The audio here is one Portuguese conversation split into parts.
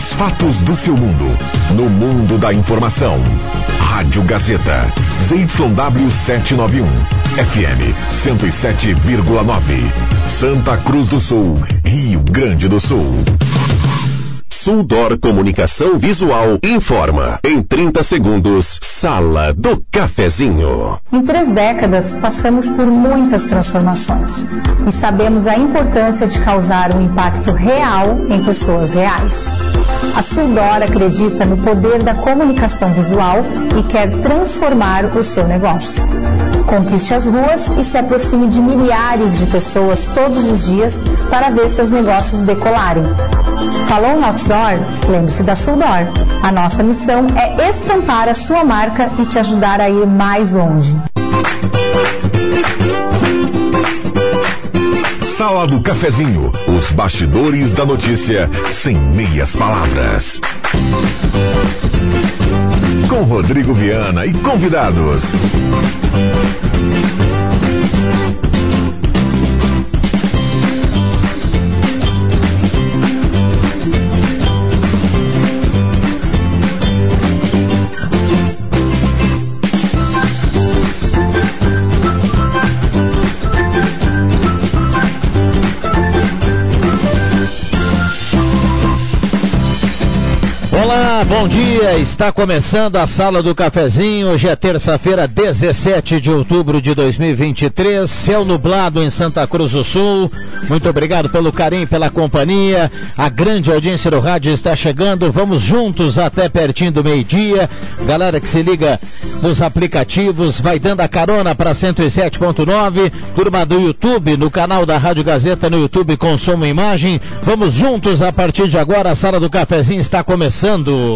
Os fatos do seu mundo. No mundo da informação. Rádio Gazeta. ZYW 791. FM 107,9. Santa Cruz do Sul. Rio Grande do Sul. Suldor Comunicação Visual informa. Em 30 segundos, Sala do Cafezinho. Em três décadas, passamos por muitas transformações e sabemos a importância de causar um impacto real em pessoas reais. A Suldor acredita no poder da comunicação visual e quer transformar o seu negócio. Conquiste as ruas e se aproxime de milhares de pessoas todos os dias para ver seus negócios decolarem. Falou em outdoor? Lembre-se da Suldor. A nossa missão é estampar a sua marca e te ajudar a ir mais longe. Sala do Cafezinho. Os bastidores da notícia sem meias palavras. Com Rodrigo Viana e convidados. Bom dia. Está começando a Sala do Cafezinho. Hoje é terça-feira, 17 de outubro de 2023. Céu nublado em Santa Cruz do Sul. Muito obrigado pelo carinho, pela companhia. A grande audiência do rádio está chegando. Vamos juntos até pertinho do meio-dia. Galera que se liga nos aplicativos, vai dando a carona para 107.9. Turma do YouTube, no canal da Rádio Gazeta no YouTube Consumo Imagem. Vamos juntos a partir de agora. A Sala do Cafezinho está começando.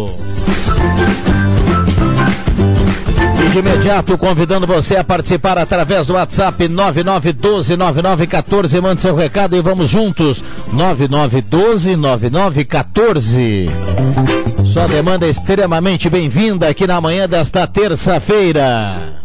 E de imediato convidando você a participar através do WhatsApp 99129914. Mande seu recado e vamos juntos. 99129914. Sua demanda é extremamente bem-vinda aqui na manhã desta terça-feira.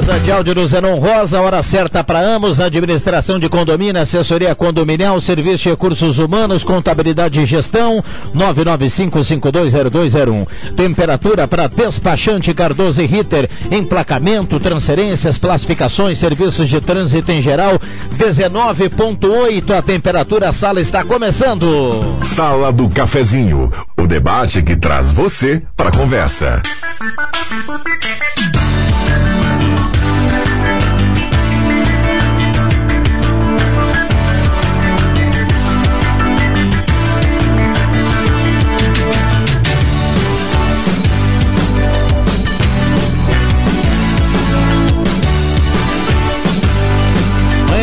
Mesa de áudio do Zenon Rosa, hora certa para ambos, administração de condomínio, assessoria condominial, serviço de recursos humanos, contabilidade e gestão, 995520201. Temperatura para despachante Cardoso e Ritter, emplacamento, transferências, classificações, serviços de trânsito em geral, 19.8 a temperatura, a sala está começando. Sala do Cafezinho, o debate que traz você para a conversa.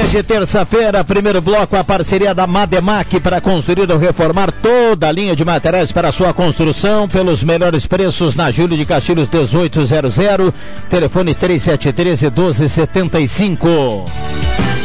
De terça-feira, primeiro bloco, a parceria da Mademac para construir ou reformar toda a linha de materiais para sua construção pelos melhores preços na Júlio de Castilhos 1800, telefone 3713 1275.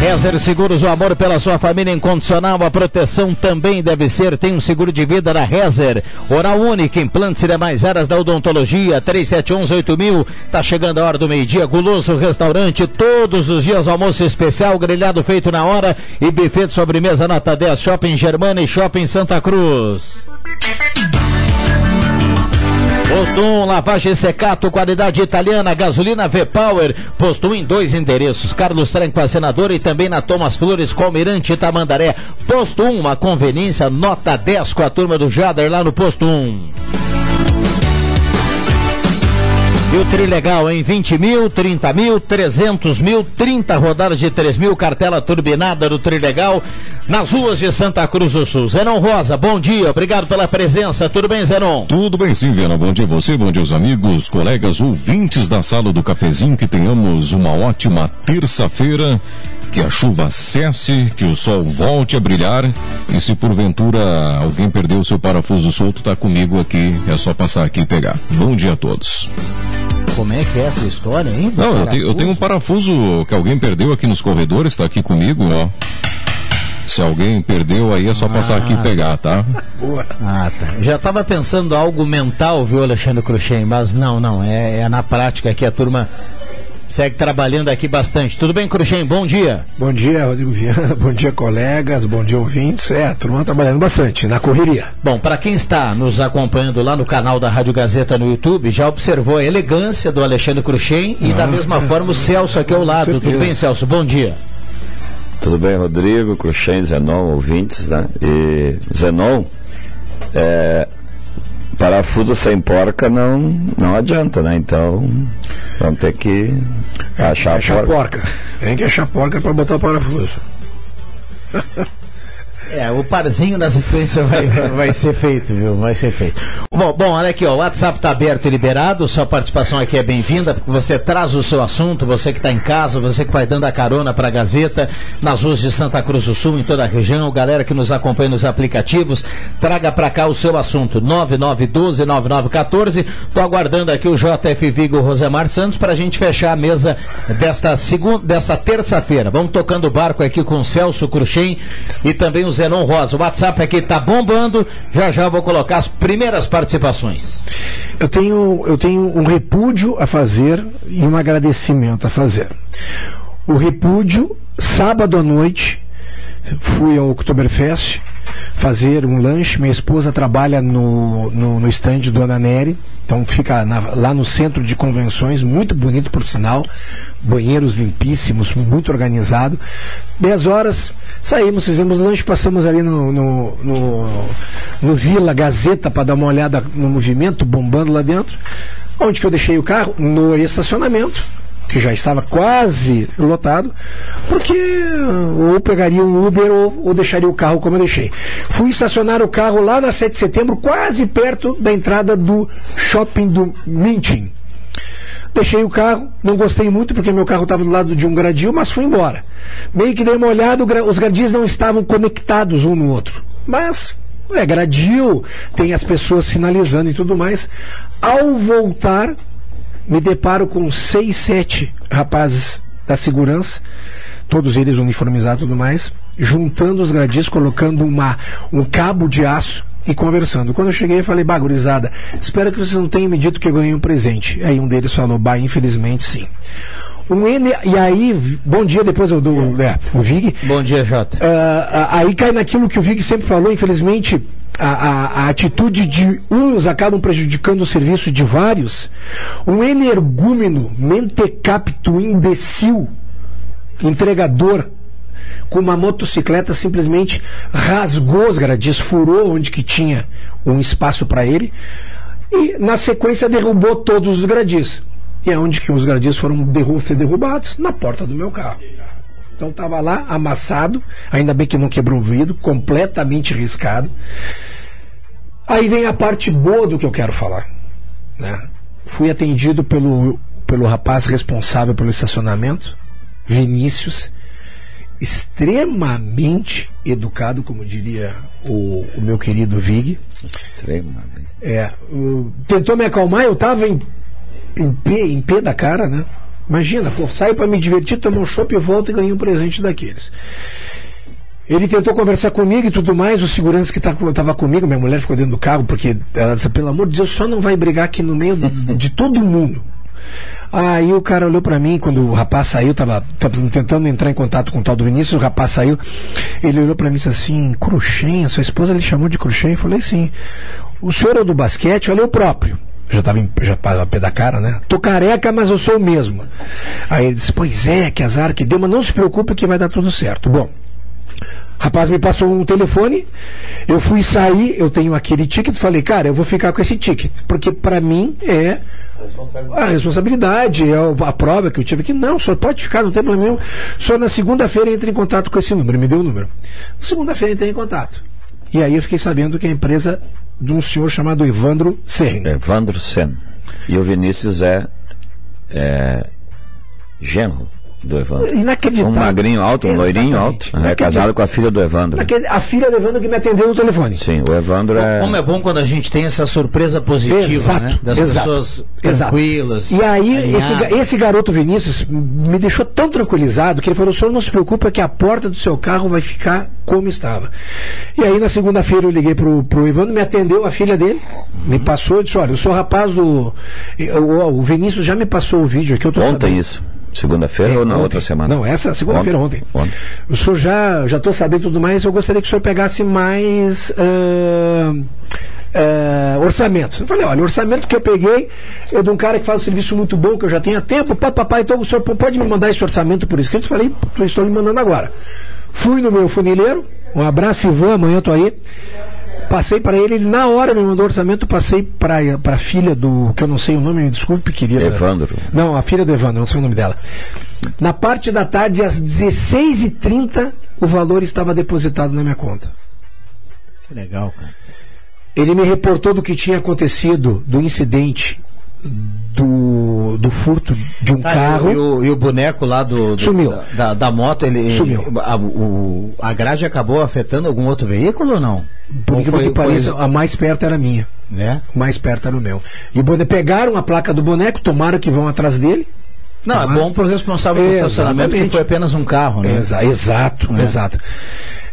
Rezer Seguros, o amor pela sua família incondicional, a proteção também deve ser. Tem um seguro de vida da Rezer. Oral Única, implantes e demais áreas da odontologia, 3711-8000. Tá chegando a hora do meio-dia. Guloso Restaurante, todos os dias almoço especial, grelhado feito na hora e buffet de sobremesa nota 10. Shopping Germana e Shopping Santa Cruz. Posto 1, lavagem secato, qualidade italiana, gasolina V-Power. Posto 1 em dois endereços, Carlos Tranco, a senadora e também na Thomas Flores, com Almirante Tamandaré. Posto 1, uma conveniência, nota 10 com a turma do Jader lá no Posto 1. E o Trilegal em 20 mil, 30 mil, 300 mil, 30 rodadas de 3 mil, cartela turbinada do Trilegal, nas ruas de Santa Cruz do Sul. Zenon Rosa, bom dia, obrigado pela presença. Tudo bem, Zenon? Tudo bem sim, Viana. Bom dia você, bom dia aos amigos, colegas, ouvintes da sala do cafezinho. Que tenhamos uma ótima terça-feira. Que a chuva cesse, que o sol volte a brilhar. E se porventura alguém perdeu o seu parafuso solto, tá comigo aqui. É só passar aqui e pegar. Bom dia a todos. Como é que é essa história, hein? Não, eu tenho, eu tenho um parafuso que alguém perdeu aqui nos corredores, está aqui comigo, ó. Se alguém perdeu, aí é só passar Ah. aqui e pegar, tá? Boa. Ah, tá. Já estava pensando algo mental, viu, Alexandre Cruxem? Mas não, não. É, é na prática que a turma segue trabalhando aqui bastante. Tudo bem, Cruxem? Bom dia. Bom dia, Rodrigo Viana. Bom dia, colegas. Bom dia, ouvintes. É, a turma trabalhando bastante, na correria. Bom, para quem está nos acompanhando lá no canal da Rádio Gazeta no YouTube, já observou a elegância do Alexandre Cruxem e ah, da mesma é, forma o Celso aqui ao lado. Tudo bem, Celso? Bom dia. Tudo bem, Rodrigo, Cruxem, Zenon, ouvintes, né? E Zenon, é, parafuso sem porca não, não adianta, né? Então vamos ter que achar, achar a porca. porca. Tem que achar porca para botar o parafuso. É, o parzinho na sequência vai, vai ser feito, viu? Vai ser feito. Bom, bom, olha aqui, ó, o WhatsApp está aberto e liberado, sua participação aqui é bem-vinda, porque você traz o seu assunto, você que está em casa, você que vai dando a carona para a Gazeta, nas ruas de Santa Cruz do Sul, em toda a região, galera que nos acompanha nos aplicativos, traga para cá o seu assunto, 9912-9914, tô aguardando aqui o JF Vigo Rosemar Santos para a gente fechar a mesa desta segunda, desta terça-feira. Vamos tocando o barco aqui com o Celso Cruxem e também os Zenon Rosa. O WhatsApp aqui está bombando. Já já vou colocar as primeiras participações. Eu tenho, eu tenho um repúdio a fazer e um agradecimento a fazer. O repúdio, sábado à noite, fui ao Oktoberfest fazer um lanche. Minha esposa trabalha no, no, no stand do Ananeri, então fica na, lá no centro de convenções, muito bonito por sinal, banheiros limpíssimos, muito organizado. 10 horas, saímos, fizemos lanche, passamos ali no, no, no, no Vila Gazeta para dar uma olhada no movimento bombando lá dentro. Onde que eu deixei o carro? No estacionamento que já estava quase lotado, porque ou pegaria um Uber ou, ou, deixaria o carro como eu deixei. Fui estacionar o carro lá na 7 de setembro, quase perto da entrada do shopping do Mintin. Deixei o carro, não gostei muito porque meu carro estava do lado de um gradil, mas fui embora. Meio que dei uma olhada, os gradis não estavam conectados um no outro. Mas é gradil, tem as pessoas sinalizando e tudo mais. Ao voltar, me deparo com seis, sete rapazes da segurança, todos eles uniformizados e tudo mais, juntando os gradis, colocando uma, um cabo de aço e conversando. Quando eu cheguei, eu falei, bagurizada, espero que vocês não tenham me dito que eu ganhei um presente. Aí um deles falou, bah, infelizmente sim. Um N, e aí, bom dia, depois eu dou é, o Vig. Bom dia, Jota. Uh, aí cai naquilo que o Vig sempre falou, infelizmente, a, a, a, atitude de uns acabam prejudicando o serviço de vários. Um energúmeno, mentecapto, imbecil, entregador, com uma motocicleta simplesmente rasgou os gradis, furou onde que tinha um espaço para ele e na sequência derrubou todos os gradis. E é onde que os gradis foram derru ser derrubados? Na porta do meu carro. Então estava lá, amassado, ainda bem que não quebrou o vidro, completamente riscado. Aí vem a parte boa do que eu quero falar. Né? Fui atendido pelo, pelo rapaz responsável pelo estacionamento, Vinícius, extremamente educado, como diria o, o meu querido Vig. Extremamente. É, tentou me acalmar, eu estava em, em, pé, em pé da cara, né? Imagina, pô, saio para me divertir, tomar um chopp e volto e ganho um presente daqueles. Ele tentou conversar comigo e tudo mais, o segurança que estava tá, comigo, minha mulher ficou dentro do carro, porque ela disse, pelo amor de Deus, só não vai brigar aqui no meio de, de todo mundo. Aí o cara olhou para mim, quando o rapaz saiu, tava, tava, tentando entrar em contato com o tal do Vinícius, o rapaz saiu, ele olhou para mim e disse assim, Cruxem, sua esposa ele chamou de Cruxem? Eu falei, sim. O senhor é do basquete? Olha eu próprio já estava já a pé da cara, né? Tô careca, mas eu sou o mesmo. Aí ele disse, pois é, que azar que deu, mas não se preocupe que vai dar tudo certo. Bom, rapaz me passou um telefone, eu fui sair, eu tenho aquele ticket, falei, cara, eu vou ficar com esse ticket, porque para mim é a responsabilidade, é a prova que eu tive aqui. Não, senhor pode ficar, não tem problema nenhum. Só na segunda-feira entra em contato com esse número, me deu o número. Segunda-feira entrei em contato. E aí eu fiquei sabendo que a empresa de um senhor chamado Evandro Sen. Evandro Sen. E o Vinícius é, é genro do Evandro. Inacreditável. Um magrinho alto, um Exatamente. loirinho alto. É casado com a filha do Evandro. a filha do Evandro que me atendeu no telefone. Sim, o Evandro é. Como é bom quando a gente tem essa surpresa positiva, exato, né? Das exato, pessoas tranquilas. Exato. E aí, esse, esse, garoto Vinícius me deixou tão tranquilizado que ele falou: o senhor não se preocupa que a porta do seu carro vai ficar como estava. E aí, na segunda-feira, eu liguei pro, pro Evandro, me atendeu a filha dele, uhum. me passou e disse: olha, eu sou rapaz do. O, o Vinícius já me passou o vídeo aqui. Eu tô Ontem sabendo. isso. Segunda-feira É, ou na outra semana? Não, essa segunda-feira ontem. Ontem. O senhor já já estou sabendo tudo mais. Eu gostaria que o senhor pegasse mais ah, ah, orçamentos. Eu falei, olha, o orçamento que eu peguei é de um cara que faz um serviço muito bom, que eu já tenho há tempo. Papai, então o senhor pode me mandar esse orçamento por escrito? Eu falei, "Eu estou lhe mandando agora. Fui no meu funileiro. Um abraço, Ivan. Amanhã eu tô aí. Passei para ele, ele na hora me mandou o orçamento, passei para a filha do, que eu não sei o nome, me desculpe, querida. Evandro. Não, a filha do Evandro, não sei o nome dela. Na parte da tarde, às 16h30, o valor estava depositado na minha conta. Que legal, cara. Ele me reportou do que tinha acontecido, do incidente, do, do furto de um Ah, carro. E o, e o boneco lá do, do- Sumiu. Da, da- moto, ele. Sumiu. A, o- a grade acabou afetando algum outro veículo ou não? Por incrível que pareça, foi- a mais perto era a minha. né? O mais perto era o meu. E o bone- pegaram a placa do boneco, tomaram que vão atrás dele. Não, é bom pro responsável do estacionamento que foi apenas um carro, né? Exa- exato, exato.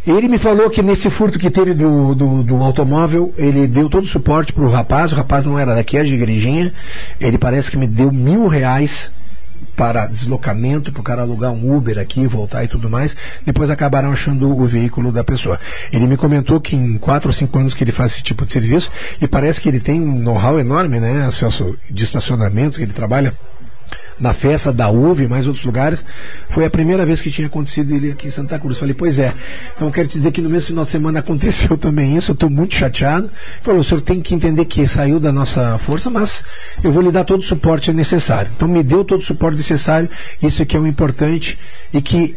Ele me falou que nesse furto que teve do, do, do automóvel, ele deu todo o suporte pro rapaz, o rapaz não era daqui, era de igrejinha. Ele parece que me deu mil reais para deslocamento, para o cara alugar um Uber aqui, voltar e tudo mais. Depois acabaram achando o veículo da pessoa. Ele me comentou que em quatro ou cinco anos que ele faz esse tipo de serviço, e parece que ele tem um know-how enorme, né, Celso, de estacionamentos, que ele trabalha na festa da UV mais outros lugares. Foi a primeira vez que tinha acontecido ele aqui em Santa Cruz. Falei, pois é. Então quero dizer que no mesmo final de semana aconteceu também isso. Eu estou muito chateado. Falou, o senhor tem que entender que saiu da nossa força, mas eu vou lhe dar todo o suporte necessário. Então me deu todo o suporte necessário. Isso aqui é o importante e que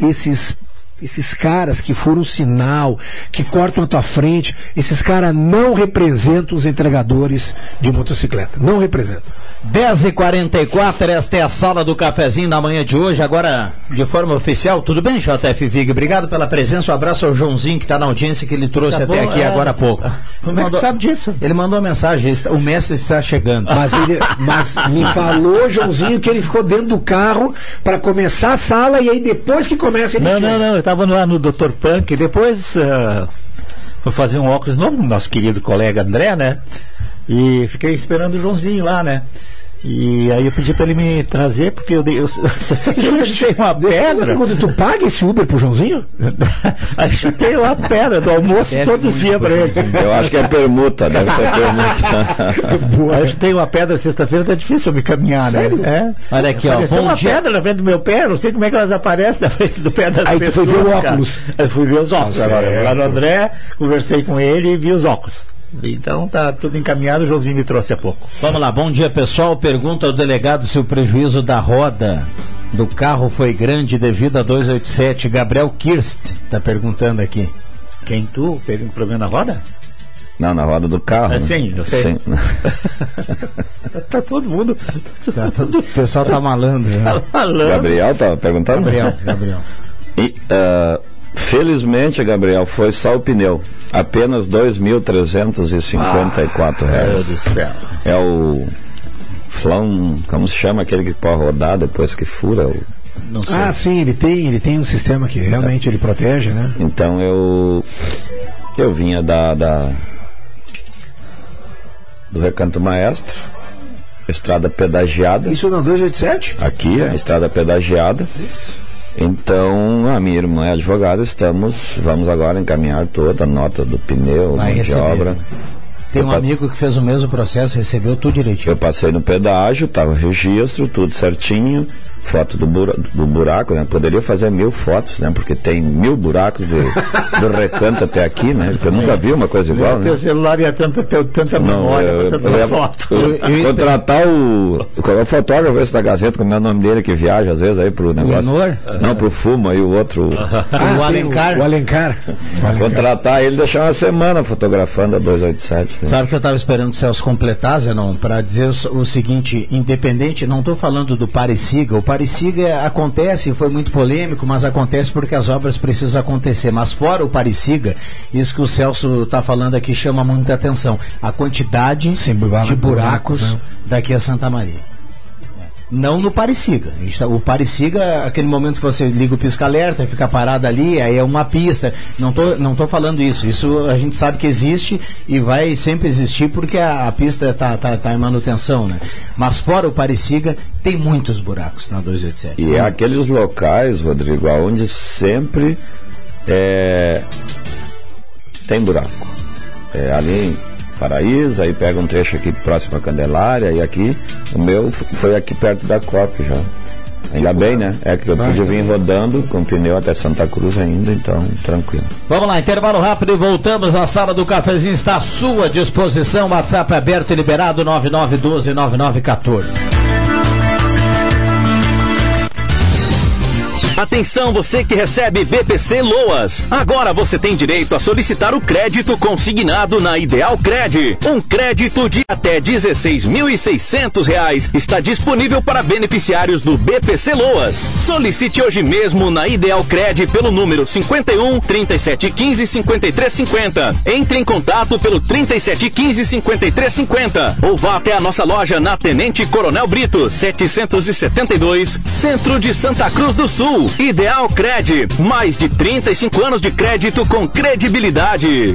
esses esses caras que foram sinal, que cortam a tua frente, esses caras não representam os entregadores de motocicleta. Não representam. 10h44, esta é a sala do cafezinho da manhã de hoje, agora de forma oficial. Tudo bem, JF Vig? Obrigado pela presença. Um abraço ao Joãozinho que está na audiência que ele trouxe Tá até bom, aqui é. agora há pouco. Como é que sabe disso? Ele mandou uma mensagem, o mestre está chegando. Mas, ele, mas me falou, Joãozinho, que ele ficou dentro do carro para começar a sala e aí depois que começa ele Não, chega. não, não, eu estava lá no Dr. Punk, depois ah, fui fazer um óculos novo com o nosso querido colega André, né? E fiquei esperando o Joãozinho lá, né? E aí eu pedi para ele me trazer, porque eu dei. Eu, eu chutei uma Deixa eu fazer uma pedra. pergunta, tu paga esse Uber pro Joãozinho? aí chutei uma pedra do almoço todos os dias para ele. Eu acho que é permuta, deve ser permuta. Boa. Aí eu chutei uma pedra sexta-feira, tá difícil eu me caminhar, Sério? né? É. Olha aqui, ó, Apareceu uma dia. pedra na frente do meu pé, não sei como é que elas aparecem na frente do pé das Aí tu foi pessoas. ver o cara. óculos. Aí fui ver os óculos Tá agora. Lá no André, conversei com ele e vi os óculos. Então tá tudo encaminhado, o Josinho me trouxe há pouco. Vamos lá, bom dia pessoal. Pergunta ao delegado se o prejuízo da roda do carro foi grande devido a 287. Gabriel Kirst está perguntando aqui. Quem tu? Teve um problema na roda? Não, na roda do carro. É, sim, eu sei. Sim. tá todo mundo. O pessoal tá malandro. Né? falando. Gabriel estava perguntando? Gabriel, Gabriel. E, ah, felizmente, Gabriel, foi só o pneu. Apenas R$ 2.354 Meu reais. Deus do céu. É o flão, como se chama aquele que pode rodar depois que fura? O-. Ah, sim, ele tem, ele tem um sistema que realmente ele protege, né? Então eu eu vinha da, da do Recanto Maestro, estrada pedagiada. Isso na 287? Aqui, a estrada pedagiada. Então, a minha irmã é advogada, estamos, vamos agora encaminhar toda a nota do pneu, Vai mão de obra. Tem Eu um passo- amigo que fez o mesmo processo, recebeu tudo direitinho. Eu passei no pedágio, estava registro, tudo certinho, foto do, bura, do buraco, né? Poderia fazer mil fotos, né? Porque tem mil buracos do, do recanto até aqui, né? Eu nunca vi uma coisa igual, né? Teu celular ia tanta, teu- tanta Não, memória, eu, tanta eu foto. eu- Eu- contratar o, o fotógrafo esse da Gazeta, como é o nome dele, que viaja às vezes aí pro negócio. Lenor? Não, pro Fumo aí, o outro. Ah, o Alencar. O, Alencar. O Alencar. Contratar ele e deixar uma semana fotografando a 287. né? Sabe que eu estava esperando o Celso completar, Zenon, para dizer o, o seguinte, independente, não estou falando do Pareciga, o Pareciga acontece, foi muito polêmico, mas acontece porque as obras precisam acontecer, mas fora o Pareciga, isso que o Celso está falando aqui chama muita atenção, a quantidade Sim, de buracos buracos, né? daqui a Santa Maria. Não no Pareciga. Tá, o Pareciga, aquele momento que você liga o pisca-alerta e fica parado ali, aí é uma pista. Não tô, não tô falando isso. Isso a gente sabe que existe e vai sempre existir porque a, a pista está tá, tá em manutenção, né? Mas fora o Pareciga, tem muitos buracos na 287. E é aqueles locais, Rodrigo, onde sempre é, tem buraco. É, ali Paraíso, aí pega um trecho aqui próximo à Candelária, e aqui, o meu foi aqui perto da COP já. Ainda bem, né? É que eu pude vir rodando com pneu até Santa Cruz ainda, então tranquilo. Vamos lá, intervalo rápido e voltamos. A sala do cafezinho está à sua disposição. WhatsApp aberto e liberado 99129914. Atenção você que recebe BPC Loas. Agora você tem direito a solicitar o crédito consignado na Ideal Cred. Um crédito de até 16.600 reais está disponível para beneficiários do BPC Loas. Solicite hoje mesmo na Ideal Cred pelo número 51 3715 5350. Entre em contato pelo 3715 5350 ou vá até a nossa loja na Tenente Coronel Brito 772, Centro de Santa Cruz do Sul. Ideal Cred, mais de 35 anos de crédito com credibilidade.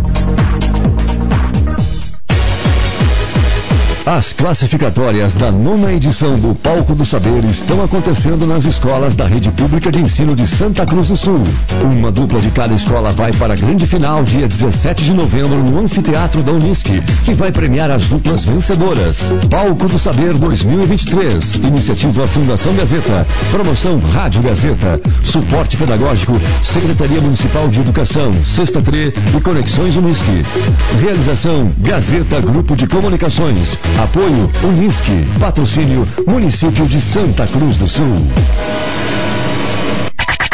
As classificatórias da nona edição do Palco do Saber estão acontecendo nas escolas da Rede Pública de Ensino de Santa Cruz do Sul. Uma dupla de cada escola vai para a grande final dia 17 de novembro no Anfiteatro da Unisc, que vai premiar as duplas vencedoras. Palco do Saber 2023. Iniciativa Fundação Gazeta. Promoção Rádio Gazeta. Suporte Pedagógico. Secretaria Municipal de Educação. Sexta Tre e Conexões Unisc. Realização Gazeta Grupo de Comunicações. Apoio Unisque. Patrocínio Município de Santa Cruz do Sul.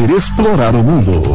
poder explorar o mundo.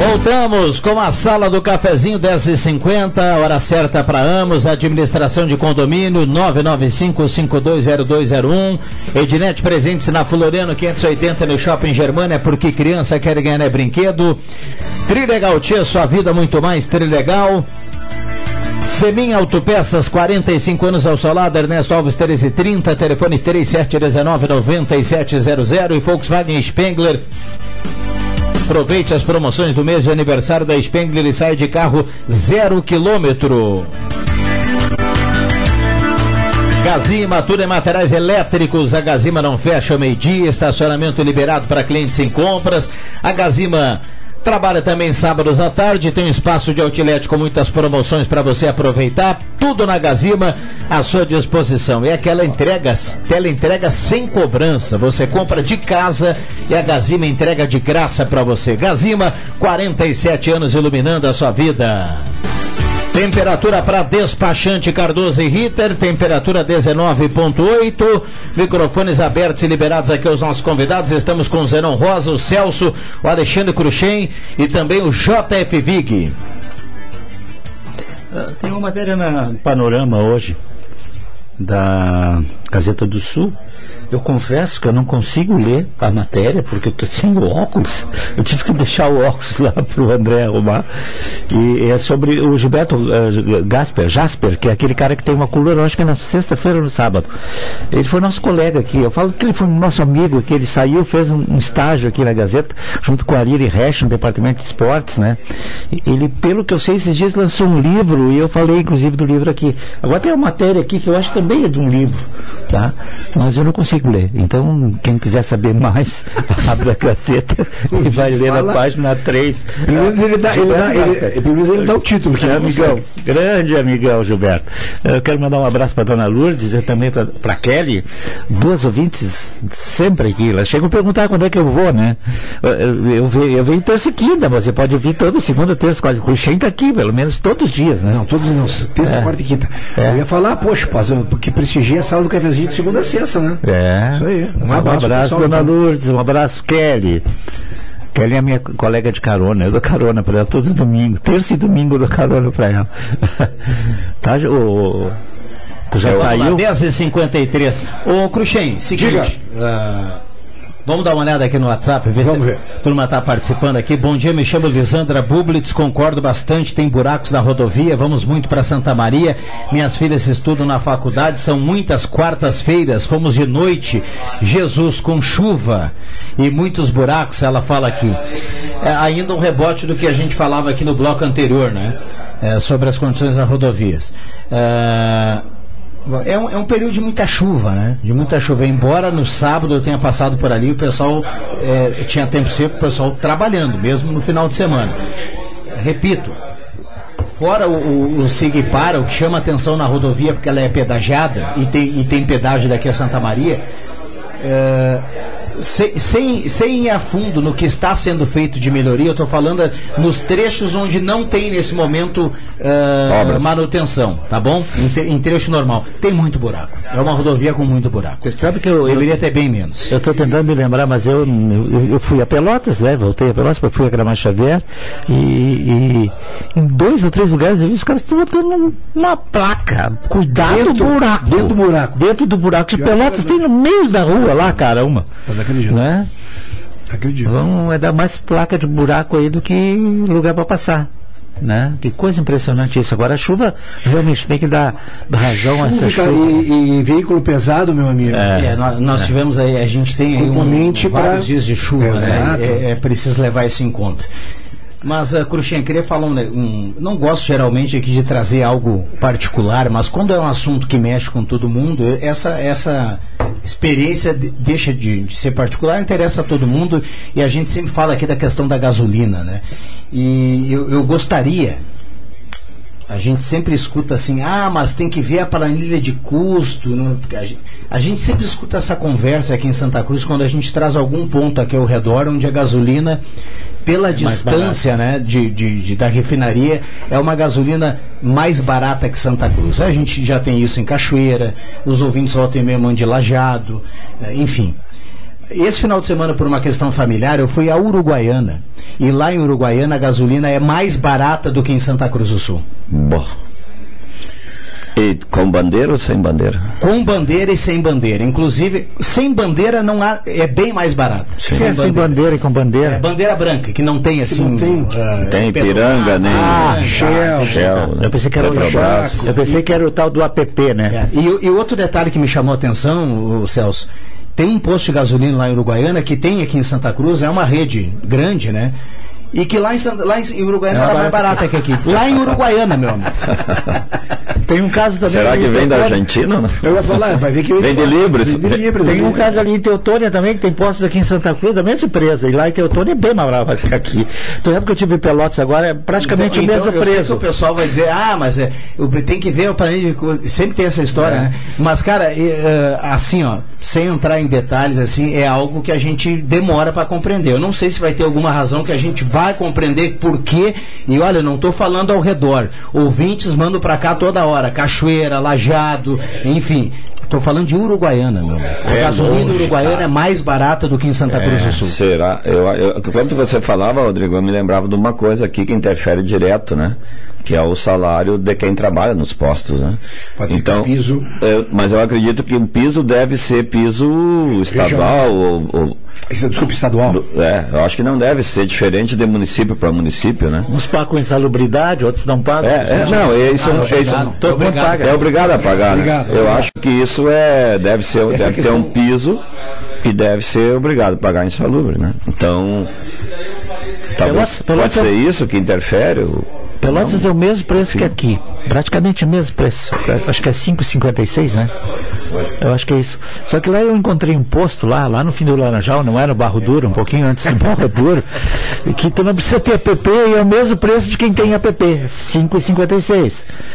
Voltamos com a sala do cafezinho 10h50, hora certa para Amos, administração de condomínio 995-520201. Ednet presentes na Floriano 580 no Shopping Germana, é porque criança quer ganhar é brinquedo. Trilegal Tia, sua vida muito mais Trilegal. Semin Autopeças, 45 anos ao seu lado, Ernesto Alves 1330, telefone 3719-9700 e Volkswagen Spengler. Aproveite as promoções do mês de aniversário da Spengler e sai de carro zero quilômetro. Gazima, tudo em materiais elétricos. A Gazima não fecha ao meio-dia. Estacionamento liberado para clientes em compras. A Gazima Trabalha também sábados à tarde, tem um espaço de outlet com muitas promoções para você aproveitar. Tudo na Gazima à sua disposição. E aquela entrega, tela entrega sem cobrança. Você compra de casa e a Gazima entrega de graça para você. Gazima, 47 anos iluminando a sua vida. Temperatura para despachante Cardoso e Ritter, temperatura 19.8. Microfones abertos e liberados aqui aos nossos convidados. Estamos com o Zenon Rosa, o Celso, o Alexandre Cruxem e também o JF Vig. Ah, Tem uma matéria na Panorama hoje da Gazeta do Sul. Eu confesso que eu não consigo ler a matéria porque eu estou sem o óculos. Eu tive que deixar o óculos lá para o André arrumar. E é sobre o Gilberto uh, Gasper, Jasper, que é aquele cara que tem uma coluna, acho que é na sexta-feira ou no sábado. Ele foi nosso colega aqui. Eu falo que ele foi nosso amigo, que ele saiu, fez um, um estágio aqui na Gazeta, junto com a Ariri Resch, no departamento de esportes, né? Ele, pelo que eu sei, esses dias lançou um livro, e eu falei inclusive do livro aqui. Agora tem uma matéria aqui que eu acho também é de um livro, tá? Mas eu não consigo Então, quem quiser saber mais, abre a Gazeta e vai ler na página 3. Pelo menos ele dá, ele dá, ele, pelo menos ele dá o título, que É, amigão, grande amigão Gilberto. Eu quero mandar um abraço para dona Lourdes e também para Kelly, duas ouvintes sempre aqui. Elas chegam a perguntar quando é que eu vou, né? Eu, eu, eu venho- terça e quinta, mas você pode vir toda segunda, terça, quase. O Xen tá aqui, pelo menos todos os dias, né? Não, todos não. Terça, É. quarta e quinta. É. Eu ia falar, poxa, porque prestigia a sala do cafezinho de segunda a sexta, né? É. Isso aí. Um abraço, pessoal, dona então. Lourdes, um abraço, Kelly. Kelly é minha colega de carona, eu dou carona para ela todo domingo, terça e domingo eu dou carona para ela. tá, o, tu já lá, saiu? 10h53. Ô, Cruxem, seguinte. ah, vamos dar uma olhada aqui no WhatsApp, ver Vamos se ver. a turma está participando aqui. Bom dia, me chamo Lisandra Bublitz, concordo bastante, tem buracos na rodovia, vamos muito para Santa Maria. Minhas filhas estudam na faculdade, são muitas quartas-feiras, fomos de noite, Jesus com chuva e muitos buracos, ela fala aqui. É, ainda um rebote do que a gente falava aqui no bloco anterior, né? É, sobre as condições das rodovias. É, é um, é um período de muita chuva, né? De muita chuva. Embora no sábado eu tenha passado por ali, o pessoal é, tinha tempo seco, o pessoal trabalhando, mesmo no final de semana. Repito, fora o, o, o Sig Para, o que chama atenção na rodovia, porque ela é pedagiada e tem, e tem pedágio daqui a Santa Maria, é, sem, sem, sem ir a fundo no que está sendo feito de melhoria, eu estou falando é, nos trechos onde não tem nesse momento é, Obras. manutenção, tá bom? Em, em trecho normal. Tem muito buraco. É uma rodovia com muito buraco. Sabe que eu, eu, Deveria ter bem menos. eu estou tentando me lembrar, mas eu, eu, eu fui a Pelotas, né? Voltei a Pelotas, fui a Gramado Xavier e, e em dois ou três lugares eu vi os caras estão botando uma placa. Cuidado Dentro- do buraco. dentro do buraco. Dentro do buraco. De Pelotas tem no meio da rua lá, cara, uma. Mas acredito. Né? Acredito. Vão é dar mais placa de buraco aí do que lugar para passar. Né? Que coisa impressionante isso. Agora a chuva realmente tem que dar razão a essa Chuva, chuva. e, e veículo pesado, meu amigo. É, nós, nós tivemos aí, a gente tem aí um, Componente vários pra- dias de chuva, Exato. né? É, é preciso levar isso em conta. Mas, uh, Cruxinha, queria falar um, um. Não gosto geralmente aqui de trazer algo particular, mas quando é um assunto que mexe com todo mundo, eu- essa, essa experiência de- deixa de, de ser particular, interessa a todo mundo, e a gente sempre fala aqui da questão da gasolina, né? E eu, eu gostaria, a gente sempre escuta assim, ah, mas tem que ver a planilha de custo. não- A gente, a gente sempre escuta essa conversa aqui em Santa Cruz quando a gente traz algum ponto aqui ao redor onde a gasolina, pela distância né, de, de- de- da refinaria, é uma gasolina mais barata que Santa Cruz. A gente já tem isso em Cachoeira, os ouvintes voltam e meia de Lajado, eh, enfim. Esse final de semana, por uma questão familiar, eu fui a Uruguaiana. E lá em Uruguaiana a gasolina é mais barata do que em Santa Cruz do Sul. Bom. E com bandeira ou sem bandeira? Com bandeira e sem bandeira. Inclusive, sem bandeira não há, é bem mais barata. Sim, é sem bandeira e com bandeira. É bandeira branca, que não tem assim. não tem. ah, Tem Petrobras, piranga, nem ah, Shell. Shell, né? Eu pensei que era o. Eu pensei que era o tal do app, né? É, E, o- e outro detalhe que me chamou a atenção, o Celso, tem um posto de gasolina lá em Uruguaiana que tem aqui em Santa Cruz, é uma rede grande, né? E que lá em, lá em Uruguaiana era mais barata que aqui. Lá em Uruguaiana, meu amigo. Tem um caso também. Será que vem da. Argentina? Não? Eu ia falar, vai ver que Vem de Libres. Vem de Libres. Tem um caso ali em Teutônia também, que tem postos aqui em Santa Cruz, também é surpresa. E lá em Teutônia é bem mais bravo que aqui. Então, época que eu tive Pelotas agora, é praticamente Então, o mesmo então, preço. o pessoal vai dizer, ah, mas é, tem que ver o planejamento. Sempre tem essa história, É. né? Mas, cara, e, eh, assim, ó, sem entrar em detalhes, assim, é algo que a gente demora para compreender. Eu não sei se vai ter alguma razão que a gente vai compreender por quê. E olha, não estou falando ao redor. Ouvintes mandam para cá toda hora. Cachoeira, Lajado, enfim. Estou falando de Uruguaiana, meu. A É gasolina longe, uruguaiana é mais barata do que em Santa Cruz do Sul. Será? Eu, eu, quando você falava, Rodrigo, eu me lembrava de uma coisa aqui que interfere direto, né? Que é o salário de quem trabalha nos postos, né? Pode ser então, o piso- eu- mas eu acredito que o piso deve ser piso estadual ou, ou- é, desculpa, estadual. é, eu acho que não deve ser diferente de município para município, né? Uns pagam insalubridade, outros não pagam. É, é, não, é isso, Ah, é isso obrigado. Todo mundo Obrigado. paga. é obrigado a pagar, né? Obrigado, Eu obrigado. acho que isso é deve ser Essa deve ter questão- um piso que deve ser obrigado a pagar insalubre, né? Então talvez pode ser isso que interfere. o- Pelotas é o mesmo preço que aqui. Praticamente o mesmo preço. Acho que é 5,56, né? Eu acho que é isso. Só que lá eu encontrei um posto lá, lá no fim do Laranjal, não era Barro Duro, um pouquinho antes do Barro Duro, que tu não precisa ter app e é o mesmo preço de quem tem app, 5,56.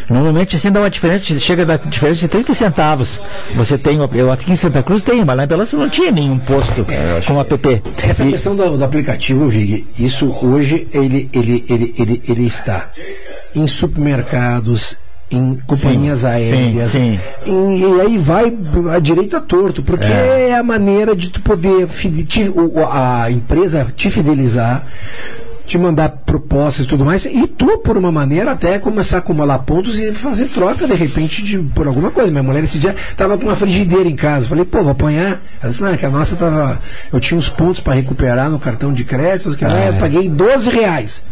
Normalmente assim dá uma diferença, chega a dar diferença de 30 centavos. Você tem, eu aqui em Santa Cruz tem, mas lá em Pelotas não tinha nenhum posto com app. Essa E- questão do, do aplicativo, Vig, isso hoje ele, ele, ele, ele, ele está em supermercados, em companhias aéreas. sim. em- e aí vai a direito a torto, porque é, a maneira de tu poder te- a empresa te fidelizar. Te mandar propostas e tudo mais, e tu, por uma maneira, até começar a acumular pontos e fazer troca de repente de, por alguma coisa. Minha mulher esse dia tava com uma frigideira em casa. Falei, pô, vou apanhar. Ela disse, não, é que a nossa tava. Eu tinha uns pontos para recuperar no cartão de crédito. Que, ah, eu paguei 12 reais.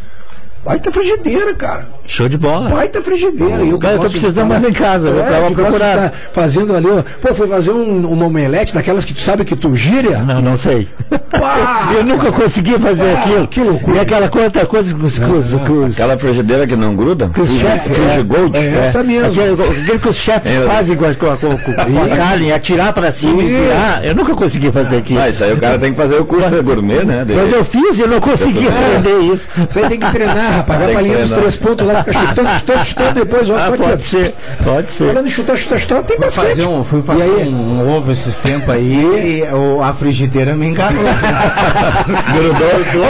Baita frigideira, cara. Show de bola. Baita frigideira. Eu, que Cara, eu tô precisando mais em casa, eu É, tava que gosto de procurando. fazendo ali, ó. Pô, foi fazer um, uma omelete daquelas que tu sabe que tu gira. Não, não sei. Pá! Eu nunca consegui fazer Ah, aquilo. que loucura. E aquela outra coisa com os, com os, com os, Aquela frigideira que não gruda? com os chefes. Fuji Gold? É, essa mesmo. Aquele que os chefes É, eu- fazem com, a- com, com, com, a carne, atirar pra cima e virar. Eu nunca consegui fazer aquilo. Ah, isso aí o cara tem que fazer o curso de gourmet, né? Mas eu fiz e eu não consegui aprender isso. Isso aí tem que treinar, rapaz. Vai pra linha dos três pontos lá, fica chutando, chutando, chutando, depois olha Ah, só pode aqui. ser, pode ser. Falando em chutar, chutar, chutar, tem Fui basquete. fazer um, fui E fazer aí? um, um ovo esses tempos aí e o- a frigideira me enganou. grudou.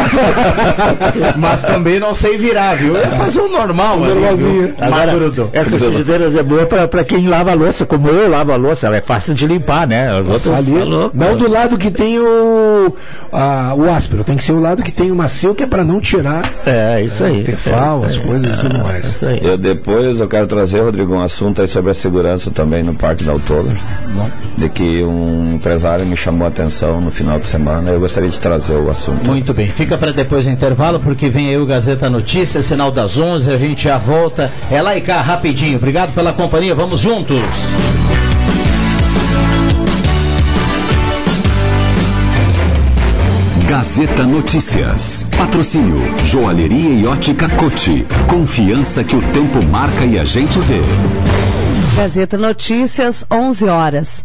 Mas também não sei virar, viu? Eu ia fazer o normal, ali, normalzinho. Agora, grudou. essas frigideiras é boa pra, pra quem lava a louça, como eu lavo a louça, ela é fácil de limpar, né? As outras Ali, tá louco. não do lado que tem o, a- o áspero, tem que ser o lado que tem o macio, que é pra não tirar É, isso aí. O tefal, É, as aí. coisas e tudo mais. Aí. Eu depois eu quero trazer, Rodrigo, um assunto aí sobre a segurança também no Parque da Oktober. De que um empresário me chamou a atenção no final de semana. Eu gostaria de trazer o assunto. Muito bem, fica para depois do intervalo, porque vem aí o Gazeta Notícias, sinal das 11, a gente já volta. É lá e cá, rapidinho. Obrigado pela companhia, vamos juntos. Gazeta Notícias. Patrocínio Joalheria e Ótica Cote. Confiança que o tempo marca e a gente vê. Gazeta Notícias, 11 horas.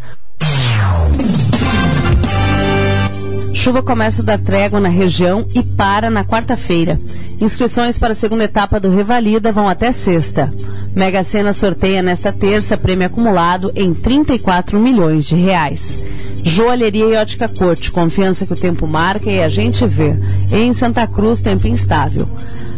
Chuva começa a dar trégua na região e para na quarta-feira. Inscrições para a segunda etapa do Revalida vão até sexta. Mega Sena sorteia nesta terça prêmio acumulado em 34 milhões de reais. Joalheria e ótica corte, confiança que o tempo marca e a gente vê. Em Santa Cruz, tempo instável.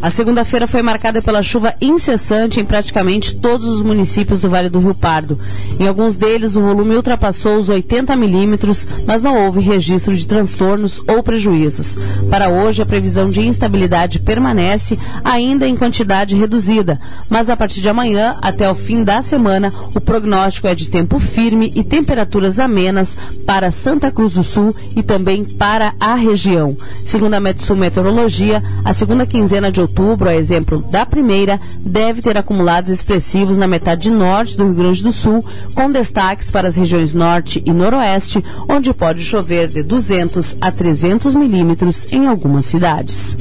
A segunda-feira foi marcada pela chuva incessante em praticamente todos os municípios do Vale do Rio Pardo. Em alguns deles, o volume ultrapassou os 80 milímetros, mas não houve registro de transtornos ou prejuízos. Para hoje, a previsão de instabilidade permanece, ainda em quantidade reduzida, mas a partir de amanhã, até o fim da semana, o prognóstico é de tempo firme e temperaturas amenas para Santa Cruz do Sul e também para a região. Segundo a Metsul Meteorologia, a segunda quinzena de outubro, a exemplo da primeira, deve ter acumulados expressivos na metade norte do Rio Grande do Sul, com destaques para as regiões norte e noroeste, onde pode chover de 200 a 300 milímetros em algumas cidades.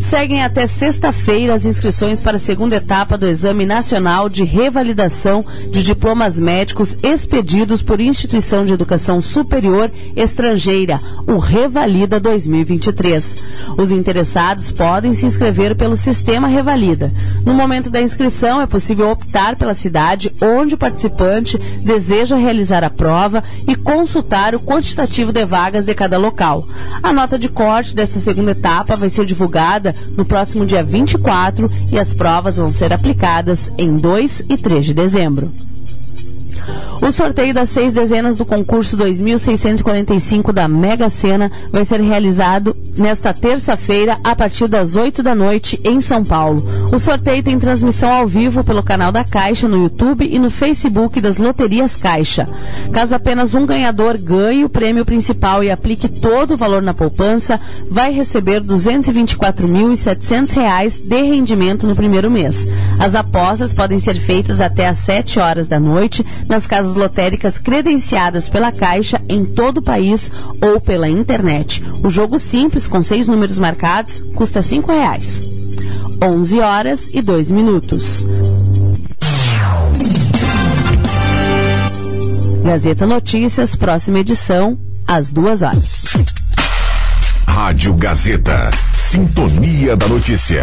Seguem até sexta-feira as inscrições para a segunda etapa do Exame Nacional de Revalidação de Diplomas Médicos expedidos por instituição de educação superior estrangeira, o Revalida 2023. Os interessados podem se inscrever pelo Sistema Revalida. No momento da inscrição, é possível optar pela cidade onde o participante deseja realizar a prova e consultar o quantitativo de vagas de cada local. A nota de corte desta segunda etapa vai ser divulgada no próximo dia 24 e as provas vão ser aplicadas em 2 e 3 de dezembro. O sorteio das seis dezenas do concurso 2645 da Mega Sena vai ser realizado nesta terça-feira a partir das 8 da noite em São Paulo. O sorteio tem transmissão ao vivo pelo canal da Caixa no YouTube e no Facebook das Loterias Caixa. Caso apenas um ganhador ganhe o prêmio principal e aplique todo o valor na poupança, vai receber R$ 224.700 de rendimento no primeiro mês. As apostas podem ser feitas até às 7 horas da noite nas casas lotéricas credenciadas pela Caixa em todo o país ou pela internet. O jogo simples, com seis números marcados, custa R$ reais. 11 horas e 2 minutos. Gazeta Notícias, próxima edição, às duas horas. Rádio Gazeta. Sintonia da Notícia.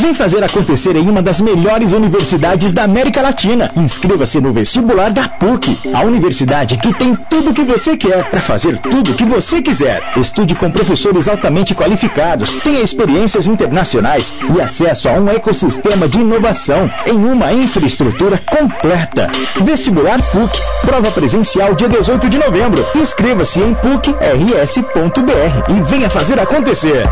Vem fazer acontecer em uma das melhores universidades da América Latina. Inscreva-se no vestibular da PUC, a universidade que tem tudo o que você quer para fazer tudo o que você quiser. Estude com professores altamente qualificados, tenha experiências internacionais e acesso a um ecossistema de inovação em uma infraestrutura completa. Vestibular PUC, prova presencial dia 18 de novembro. Inscreva-se em pucrs.br e venha fazer acontecer.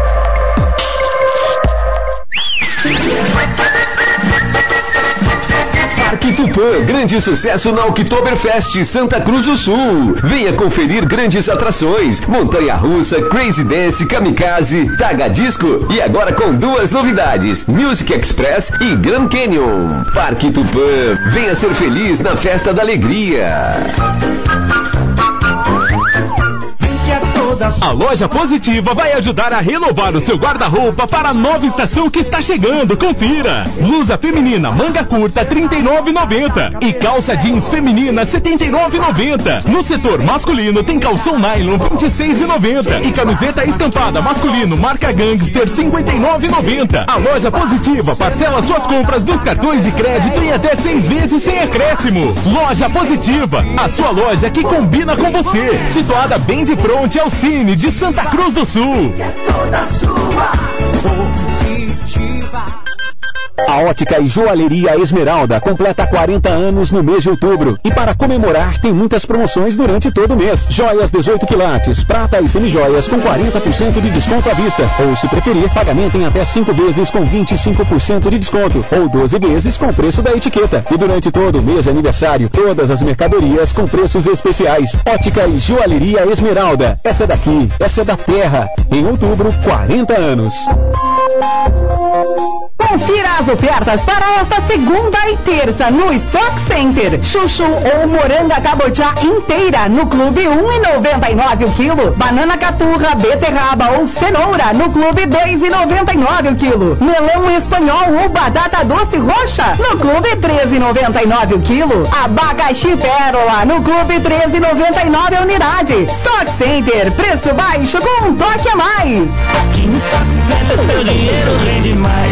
Parque Tupã, grande sucesso na Oktoberfest Santa Cruz do Sul. Venha conferir grandes atrações: Montanha Russa, Crazy Dance, Kamikaze, Taga Disco e agora com duas novidades: Music Express e Grand Canyon. Parque Tupã, venha ser feliz na festa da alegria. A loja positiva vai ajudar a renovar o seu guarda-roupa para a nova estação que está chegando. Confira. Blusa feminina manga curta 39,90 e calça jeans feminina 79,90. No setor masculino tem calção nylon 26,90 e camiseta estampada masculino marca Gangster 59,90. A loja positiva parcela suas compras dos cartões de crédito em até seis vezes sem acréscimo. Loja positiva, a sua loja que combina com você. Situada bem de frente ao Cine de Santa Cruz do Sul. A ótica e joalheria Esmeralda completa 40 anos no mês de outubro. E para comemorar, tem muitas promoções durante todo o mês. Joias 18 quilates, prata e semijoias com 40% de desconto à vista. Ou, se preferir, pagamento em até 5 vezes com 25% de desconto. Ou 12 vezes com preço da etiqueta. E durante todo o mês de aniversário, todas as mercadorias com preços especiais. Ótica e joalheria Esmeralda. Essa é daqui, essa é da terra. Em outubro, 40 anos. Thank you. Confira as ofertas para esta segunda e terça no Stock Center. Chuchu ou moranga cabotiá inteira no Clube 1,99 o quilo. Banana caturra, beterraba ou cenoura no Clube 2,99 o quilo. Melão espanhol ou batata doce roxa no Clube 13,99 o quilo. Abacaxi pérola no Clube 13,99 a unidade. Stock Center, preço baixo com um toque a mais. Aqui no Stock Center, seu dinheiro rende mais.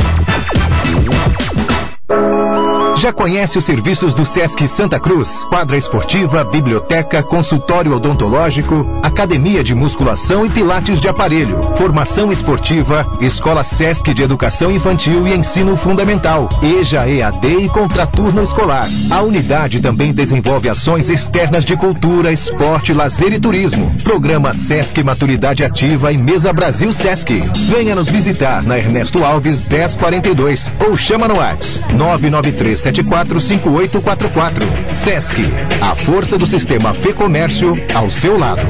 Já conhece os serviços do Sesc Santa Cruz? Quadra esportiva, biblioteca, consultório odontológico, academia de musculação e pilates de aparelho, formação esportiva, escola Sesc de educação infantil e ensino fundamental, EJA EAD e contraturno escolar. A unidade também desenvolve ações externas de cultura, esporte, lazer e turismo. Programa Sesc Maturidade Ativa e Mesa Brasil Sesc. Venha nos visitar na Ernesto Alves 1042 ou chama no WhatsApp 993 745844. Sesc, a força do sistema Fê Comércio ao seu lado.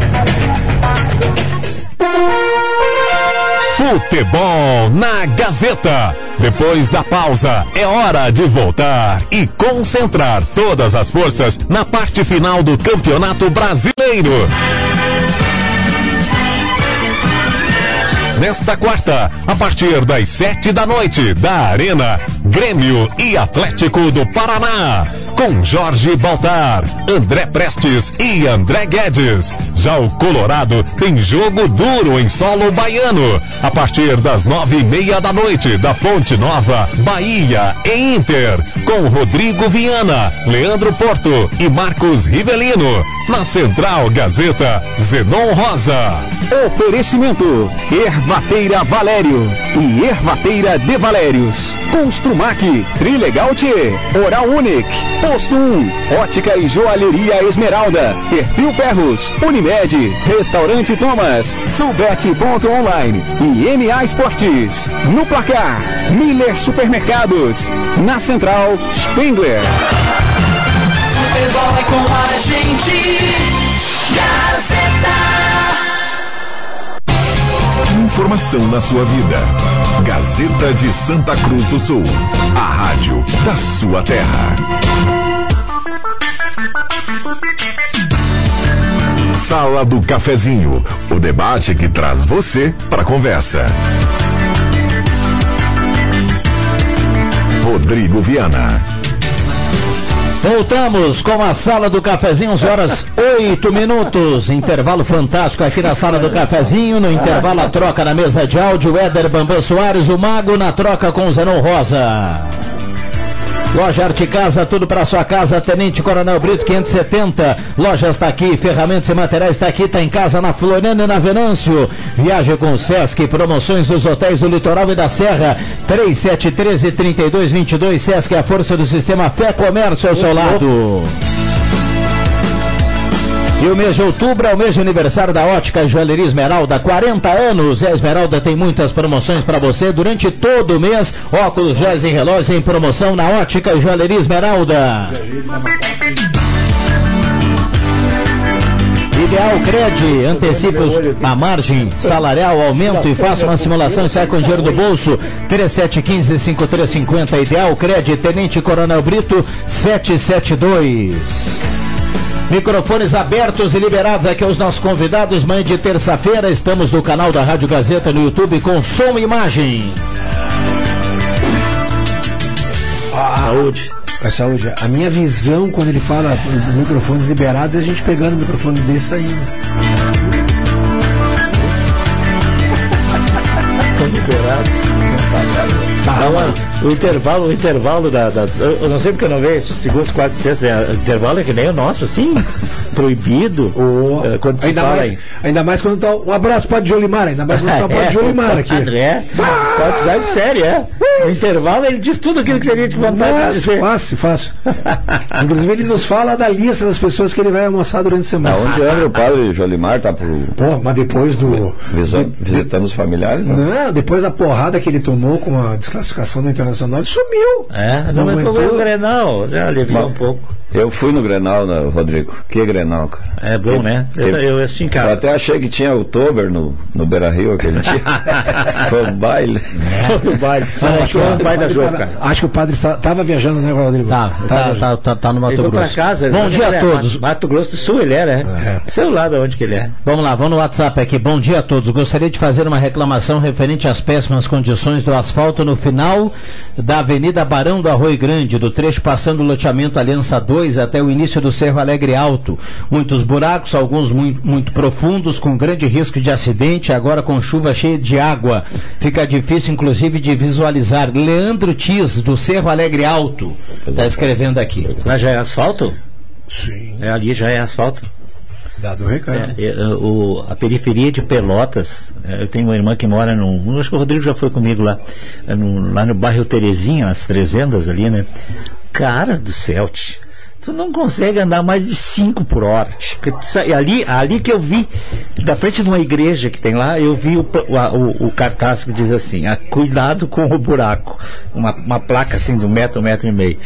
Futebol na Gazeta. Depois da pausa, é hora de voltar e concentrar todas as forças na parte final do Campeonato Brasileiro. Nesta quarta, a partir das sete da noite, da Arena, Grêmio e Atlético do Paraná. Com Jorge Baltar, André Prestes e André Guedes. Já o Colorado tem jogo duro em solo baiano. A partir das nove e meia da noite, da Fonte Nova, Bahia e Inter. Com Rodrigo Viana, Leandro Porto e Marcos Rivelino. Na Central Gazeta, Zenon Rosa. Oferecimento: Ervateira Valério e Ervateira de Valérios. Construmac, Trilegal T, Oral Unique, Posto 1, Ótica e Joalheria Esmeralda, Perfil Ferros, Unimed, Restaurante Thomas, Subete.online e MA Esportes. No placar, Miller Supermercados. Na Central, Spengler. Futebol é com a gente. Gazeta. Informação na sua vida. Gazeta de Santa Cruz do Sul. A rádio da sua terra. Sala do Cafezinho. O debate que traz você para a conversa. Rodrigo Viana. Voltamos com a sala do cafezinho, 11 horas 8 minutos. Intervalo fantástico aqui na sala do cafezinho. No intervalo, a troca na mesa de áudio. Éder Bambam Soares, o Mago, na troca com o Zenon Rosa. Loja Arte Casa, tudo para sua casa, Tenente Coronel Brito 570. Loja está aqui, ferramentas e materiais está aqui, está em casa na Floriana e na Venâncio. Viaje com o Sesc, promoções dos hotéis do Litoral e da Serra. 3713 3222 Sesc, a força do sistema Fé Comércio ao seu lado. E o mês de outubro é o mês de aniversário da Ótica Joalheria Esmeralda, 40 anos. A Esmeralda tem muitas promoções para você durante todo o mês. Óculos, joias e relógios em promoção na Ótica Joalheria Esmeralda. Ideal Cred, antecipe a margem salarial, aumento e faça uma simulação e sai com dinheiro do bolso. 3715-5350. Ideal Cred, Tenente Coronel Brito, 772. Microfones abertos e liberados aqui aos nossos convidados. Manhã de terça-feira, estamos no canal da Rádio Gazeta no YouTube com som e imagem. saúde. A saúde. A minha visão, quando ele fala de microfones liberados, é a gente pegando o microfone desse aí. Estão liberados. Não, mano, o intervalo, o intervalo da. Eu, não sei porque eu não vejo segundos, quartos e sextas. é, intervalo é que nem o nosso, assim. Proibido. eh, quando se Ainda fala mais, em- ainda mais quando tá. Um abraço para Jolimar, ainda mais quando tá o É, Padre Jolimar aqui. É, pode usar de série, é. No intervalo ele diz tudo aquilo que teria de vontade de Fácil, dizer. fácil, fácil. Inclusive ele nos fala da lista das pessoas que ele vai almoçar durante a semana. Onde anda o padre Jolimar? Tá pro... Pô, mas depois do. Visa- visitando os familiares? Não? Não, depois da porrada que ele tomou com a desclassificação do Internacional, ele sumiu. É, não, mas foi o Grenal, já aliviou um pouco. Eu fui no Grenal, né, Rodrigo. Que Grenal. Não, cara. É bom, né? Eu, eu assisti em casa. Eu até achei que tinha Oktober no, no Beira Rio aquele dia. Foi um baile. Foi um baile. Não, Não, acho, foi um que o baile da padre jogo, cara. acho que o padre estava viajando, né, Rodrigo? Tá, tá, tá, tá, tá no Mato Ele foi pra Grosso. casa. Bom ele dia é a todos. Mato, Mato Grosso do Sul ele era, é. Sei lá de onde que ele é. Vamos lá, vamos no WhatsApp aqui. Bom dia a todos. Gostaria de fazer uma reclamação referente às péssimas condições do asfalto no final da Avenida Barão do Arroio Grande, do trecho passando o loteamento Aliança 2 até o início do Cerro Alegre Alto. Muitos buracos, alguns muito, muito profundos, com grande risco de acidente, agora com chuva cheia de água. Fica difícil, inclusive, de visualizar. Leandro Tis, do Cerro Alegre Alto, está escrevendo aqui. Lá já é asfalto? Sim. É, ali já é asfalto. Dado o recado. É, é, o, a periferia de Pelotas, é, eu tenho uma irmã que mora no. Acho que o Rodrigo já foi comigo lá, é, no- lá no bairro Terezinha, nas Trezendas ali, né? Cara do tch, tu não consegue andar mais de 5 por hora. sai- ali, ali que eu vi, da frente de uma igreja que tem lá, eu vi o, o- o cartaz que diz assim: ah, cuidado com o buraco. Uma, uma placa assim de um metro, um metro e meio.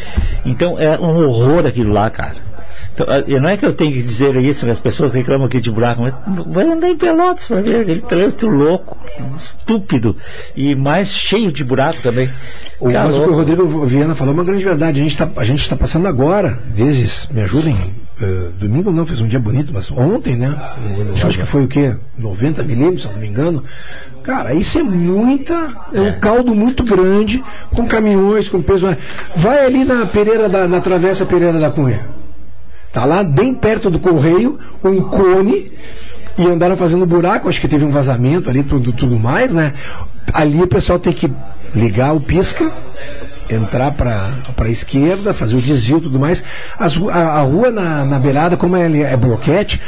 Então é um horror aquilo lá, cara. Então, ah, e não é que eu tenho que dizer isso, que as pessoas reclamam aqui de buraco, mas vai andar em Pelotas para ver aquele trânsito louco, estúpido e mais cheio de buraco também. O, Cara, mas o que o. Rodrigo Viana falou é uma grande verdade. A gente está está passando agora, vezes, me ajudem. eh, domingo não fez um dia bonito, mas ontem, né? Eu acho que foi o quê? 90 milímetros, se não me engano. Cara, isso é muita. É um caldo muito grande, com caminhões, com peso. Vai ali na Pereira da, na Travessa Pereira da Cunha. Tá lá bem perto do correio, um cone, e andaram fazendo buraco, acho que teve um vazamento ali, tudo, tudo mais, né? Ali o pessoal tem que ligar o pisca, entrar para a esquerda, fazer o desvio e tudo mais. As a, a rua na, na beirada, como é, é bloquete,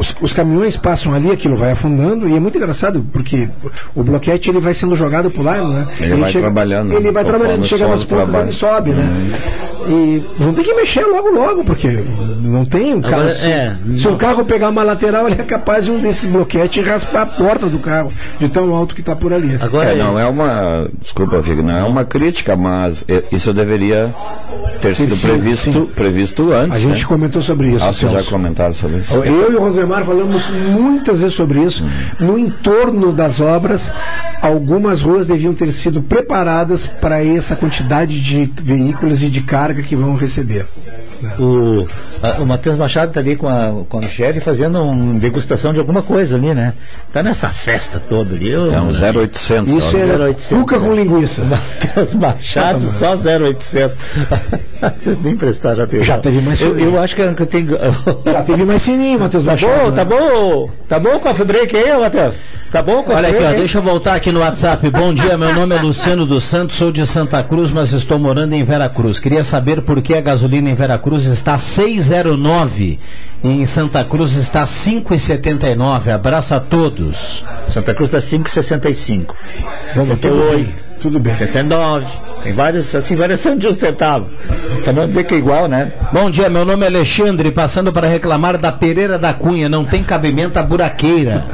os, os caminhões passam ali, aquilo vai afundando, e é muito engraçado, porque o bloquete ele vai sendo jogado por lá, né? Ele vai trabalhando, Ele vai trabalhando, o chega nas pontas, ele sobe, né? E vão ter que mexer logo, logo, porque não tem um carro. Agora, se, é, se um carro pegar uma lateral, ele é capaz de um desses bloquetes raspar a porta do carro, de tão alto que está por ali. é, não é uma. Desculpa, Figo, não é uma crítica, mas eh, isso deveria ter sido previsto, sim. previsto antes. A gente né? comentou sobre isso. Ah, vocês já comentaram sobre isso? Eu e o Rosemar falamos muitas vezes sobre isso. No entorno das obras, algumas ruas deviam ter sido preparadas para essa quantidade de veículos e de carga que vão receber. O, a- ah, o Matheus Machado está ali com a, com a Michelle fazendo uma degustação de alguma coisa ali, né? Está nessa festa toda ali. Eu, é um 0800. Isso é 0800. Cuca com linguiça. Matheus Machado, tá só 0800. Vocês nem prestaram atenção. Já teve mais sininho. Eu, eu acho que eu tenho... Já teve mais sininho, Matheus tá Machado. Bom, né? Tá bom, tá bom o coffee break aí, Matheus? Tá bom o coffee Olha aqui, ó, deixa eu voltar aqui no WhatsApp. Bom dia, meu nome é Luciano dos Santos, sou de Santa Cruz, mas estou morando em Vera Cruz. Queria saber por que a gasolina em Vera Cruz está seis 09. Em Santa Cruz está 5,79. Abraço a todos. Santa Cruz está 5,65. 68. Tudo bem. 79. Tem várias, assim, variação de um centavo. Pra não dizer que é igual, né? Bom dia, meu nome é Alexandre, passando para reclamar da Pereira da Cunha. Não tem cabimento a buraqueira.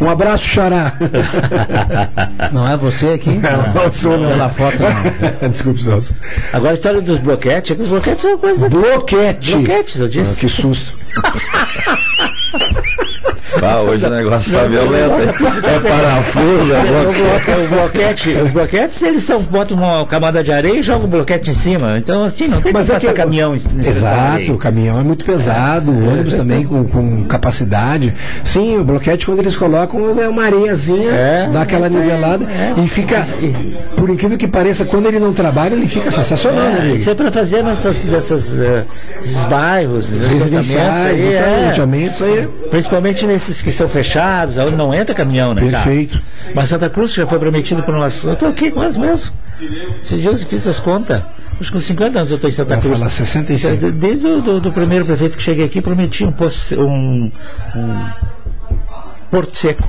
Um abraço, Xará. Não é você aqui? Não, não sou, não. Pela foto, não. Desculpe, Celso. Agora a história dos bloquetes, é que os bloquetes são uma coisa. Bloquete. Bloquetes, eu disse. Ah, que susto. Ah, hoje o negócio está violento. É parafuso, é bloquete, os bloquetes, eles são, botam uma camada de areia e jogam o bloquete em cima. Então, assim, não tem Mas que é que- caminhão nesse Exato, o caminhão é muito pesado, o ônibus também com, com capacidade. Sim, o bloquete, quando eles colocam, é uma areiazinha, É, dá aquela é, nivelada é. e fica, por incrível que pareça, quando ele não trabalha, ele fica sensacional, né, É, amigo? isso é para fazer nessas, dessas, eh, esses bairros, esses Residenciais, aí, aí, é. Principalmente nesses que são fechados, onde não entra caminhão, né? cara? Perfeito. Mas Santa Cruz já foi prometido por nós. Eu estou aqui com elas mesmo. Dias eu fiz as contas. Acho que com 50 anos eu estou em Santa Cruz. falar 65. Desde o do, do primeiro prefeito que cheguei aqui, prometi um, poço- um, um porto seco.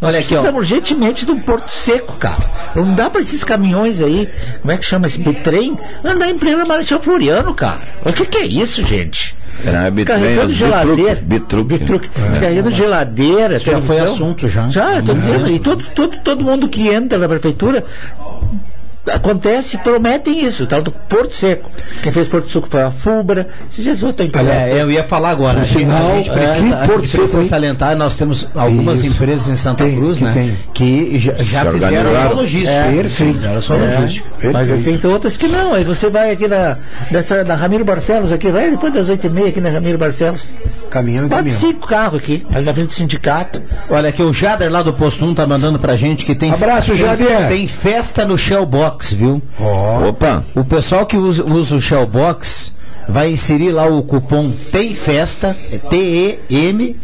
Nós Olha aqui, ó. precisamos urgentemente de um porto seco, cara. Não dá para esses caminhões aí, como é que chama esse bitrem, andar em pleno Marechal Floriano, cara. O que, que é isso, gente? É Descarregando geladeira. bitruque. Bitruque. Descarregando geladeira. Isso já foi assunto já. Já, estou dizendo. E todo, todo, todo mundo que entra na prefeitura acontece, prometem isso, o tal do Porto Seco. Quem fez Porto Seco foi a Fulbra, se Jesus tem É, eu ia falar agora. A gente, final, a gente é, precisa, que a gente precisa salientar, nós temos algumas Isso. empresas em Santa Tem, Cruz, que né? tem. Que já, já fizeram a sua logística. É, perfeito. Fizeram a sua É, logística. Mas Perfeito. assim, tem outras que não. Aí você vai aqui na, nessa, na Ramiro Barcelos, aqui, vai depois das 8h30 aqui na Ramiro Barcelos. Caminhando, Quase caminhando. cinco carros aqui, ali na frente do sindicato. Olha aqui, o Jader lá do Posto 1 tá mandando pra gente que tem. Abraço, Jader. Tem festa no Viu? Ó, Opa, O pessoal que usa, usa o Shellbox vai inserir lá o cupom Tem Festa, é T-E-M,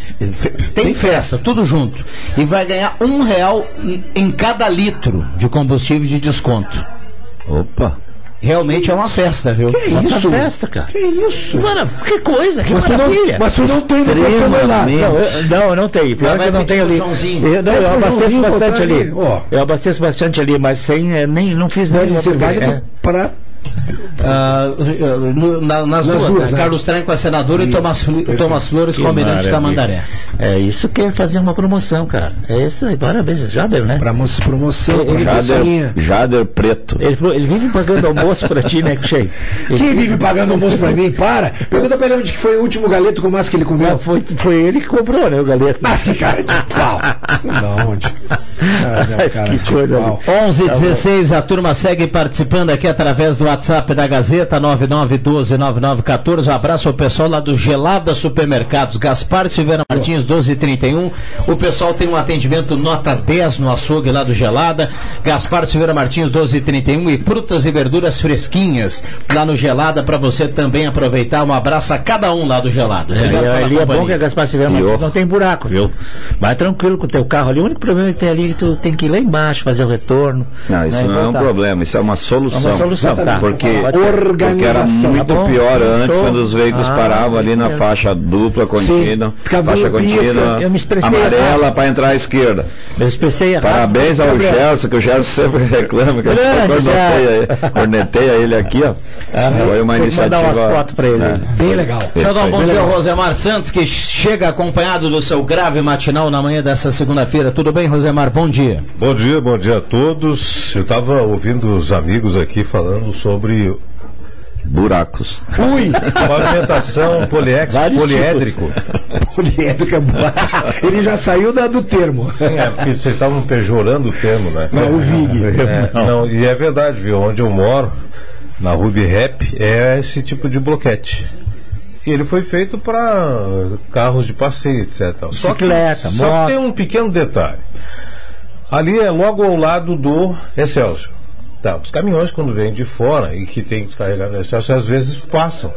Tem Festa, tudo junto. E vai ganhar um real em cada litro de combustível de desconto. opa. Realmente é uma festa, viu? que Uma isso? festa, cara. Que isso? Mano, que coisa, que Mas maravilha. não, mas tu não tem lá. Não, eu, não, eu não tenho. Pior Mas que eu não tenho ali. Eu, não, É, eu abasteço bastante ali. Eu abasteço bastante ali, mas sem, eh, nem, não fiz Deve nenhuma ser porque- válido é. para Ah, na- nas, Nas duas, duas, né? né? Carlos Trem com a senadora e Tomás, Fli- Tomás Flores Que com o almirante da. Mandaré. É isso que é fazer uma promoção, cara. É isso aí, parabéns. Já deu, né? para promoção. pra Jader. Jader Preto. Ele, falou- ele vive pagando almoço pra ti, né, Cheio? Quem vive pagando almoço pra mim? Para. Pergunta pra ele onde que foi o último galeto com massa que ele comeu. Foi, foi ele que comprou, né, o galeto. Mas que cara de pau. Da onde? Cara, Mas cara que coisa pau. 11 Tá bom. 16 a turma segue participando aqui através do WhatsApp da Gazeta 99129914. Um abraço ao pessoal lá do Gelada Supermercados, Gaspar Silveira Martins 1231. O pessoal tem um atendimento nota 10 no açougue lá do Gelada. Gaspar Silveira Martins 1231 e frutas e verduras fresquinhas lá no Gelada para você também aproveitar. Um abraço a cada um lá do Gelada. É, Obrigado ali é bom que a Gaspar Silveira Martins não tem buraco, viu? Vai tranquilo com o teu carro ali. O único problema que tem ali é que tu tem que ir lá embaixo fazer o retorno. Não, isso né, não é um problema, isso é uma solução. É uma solução, tá. Porque, porque era muito Tá pior show. antes, quando os veículos Ah, paravam ali na sim. faixa dupla contínua, Ficava faixa contínua, eu me expressei amarela para entrar à esquerda. Eu expressei errado. Parabéns ao Problema. Gerson, que o Gerson sempre reclama que eu Grande corneteia ele, corneteia ele aqui, ó. Foi uma Vou iniciativa. mandar umas fotos pra ele. É. Bem legal. Isso Deixa eu dar um aí. bom dia ao Rosemar Santos, que chega acompanhado do seu grave matinal na manhã dessa segunda-feira. Tudo bem, Rosemar? Bom dia. Bom dia, bom dia a todos. Eu estava ouvindo os amigos aqui falando sobre buracos. Ui! Pavimentação poliex, poliédrico. Poliédrico é bom. Ele já saiu da, do termo. Sim, é porque vocês estavam pejorando o termo, né? Não, o Vig. É, não, e é verdade, viu? Onde eu moro, na Ruby Rap, é esse tipo de bloquete. E ele foi feito para carros de passeio, etc. Só que, Bicicleta, só moto. que tem um pequeno detalhe. Ali é logo ao lado do Excelsior. Tá, os caminhões quando vêm de fora e que tem que descarregar no Excelsior, às vezes passam.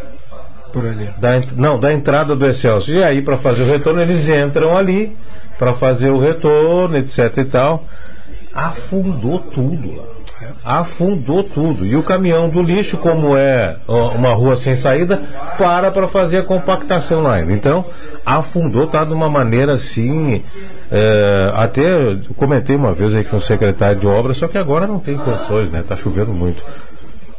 Por ali. Da, não, da entrada do Excelsior. E aí, para fazer o retorno, eles entram ali para fazer o retorno, etc e tal. Afundou tudo lá. Afundou tudo. E o caminhão do lixo, como é uma rua sem saída, para para fazer a compactação lá ainda. Então, afundou, tá de uma maneira assim. é, até comentei uma vez aí com o secretário de obras, só que agora não tem condições, né? Tá chovendo muito.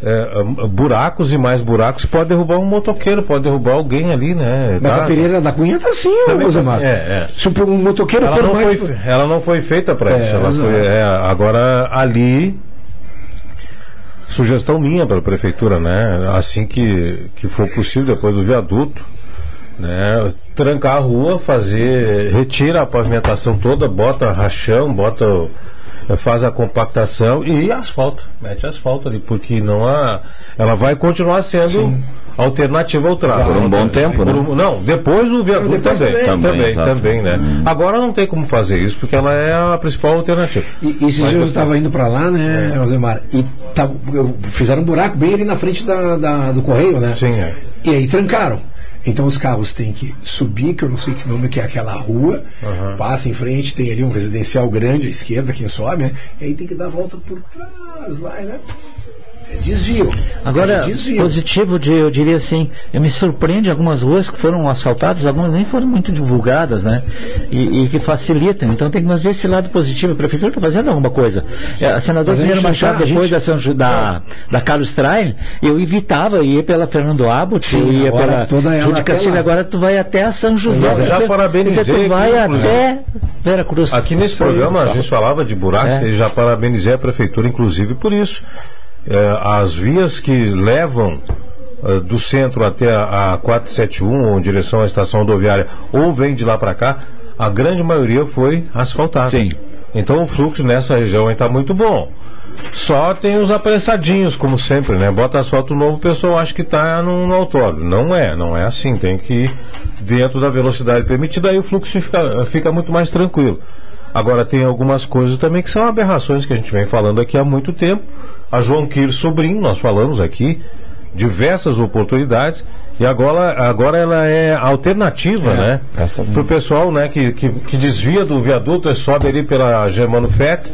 É, ah, buracos e mais buracos pode derrubar um motoqueiro, pode derrubar alguém ali, né? Mas Tá- a Pereira da Cunha tá assim, tá assim, é, é. Se um motoqueiro ela for não, mais. foi, ela não foi feita para É, isso. Ela foi, é, agora ali, sugestão minha para a prefeitura, né? Assim que, que for possível, depois do viaduto, né? Trancar a rua, fazer, retira a pavimentação toda, bota rachão, bota, faz a compactação e asfalto, mete asfalto ali, porque não há, ela vai continuar sendo alternativa ao tráfego. Por um bom tempo, né? um- não, depois do viaduto Depois também, também. também, Também, né? Agora não tem como fazer isso, porque ela é a principal alternativa. E esses Mas dias eu estava indo para lá, né, É. E tava- eu- fizeram um buraco bem ali na frente da, da- do correio, né? Sim, é. E aí trancaram. Então os carros têm que subir, que eu não sei que nome que é aquela rua, passa em frente, tem ali um residencial grande à esquerda, quem sobe, né? E aí tem que dar a volta por trás lá, né? Desvio. Agora, É desvio. positivo, de, eu diria assim, eu me surpreende algumas ruas que foram asfaltadas, algumas nem foram muito divulgadas, né? E, e que facilitam. Então tem que ver esse lado positivo. A prefeitura está fazendo alguma coisa. É, a senadora gente Machado, tá- depois gente- da, São da, da Carlos Traem, eu evitava ir pela Fernando Abbott, Sim, eu ia pela até Castilho, agora tu vai até a São José. Eu já parabenizei dizer, Tu vai aqui, inclusive. até Vera Cruz. Aqui nesse programa a gente falava de buracos É. e já parabenizei a prefeitura, inclusive, por isso. É, as vias que levam eh, do centro até a, a 471, ou em direção à estação rodoviária, ou vem de lá para cá, a grande maioria foi asfaltada. Sim. Então o fluxo nessa região está muito bom. Só tem os apressadinhos, como sempre, né? Bota asfalto novo, o pessoal acha que está no, no autódromo. Não é, não é assim. Tem que ir dentro da velocidade permitida, aí o fluxo fica, fica muito mais tranquilo. Agora tem algumas coisas também que são aberrações que a gente vem falando aqui há muito tempo. A João Quir Sobrinho, nós falamos aqui, diversas oportunidades, e agora, agora ela é alternativa, né? Para o pessoal né, que, que, que desvia do viaduto, e sobe ali pela Germano Fett,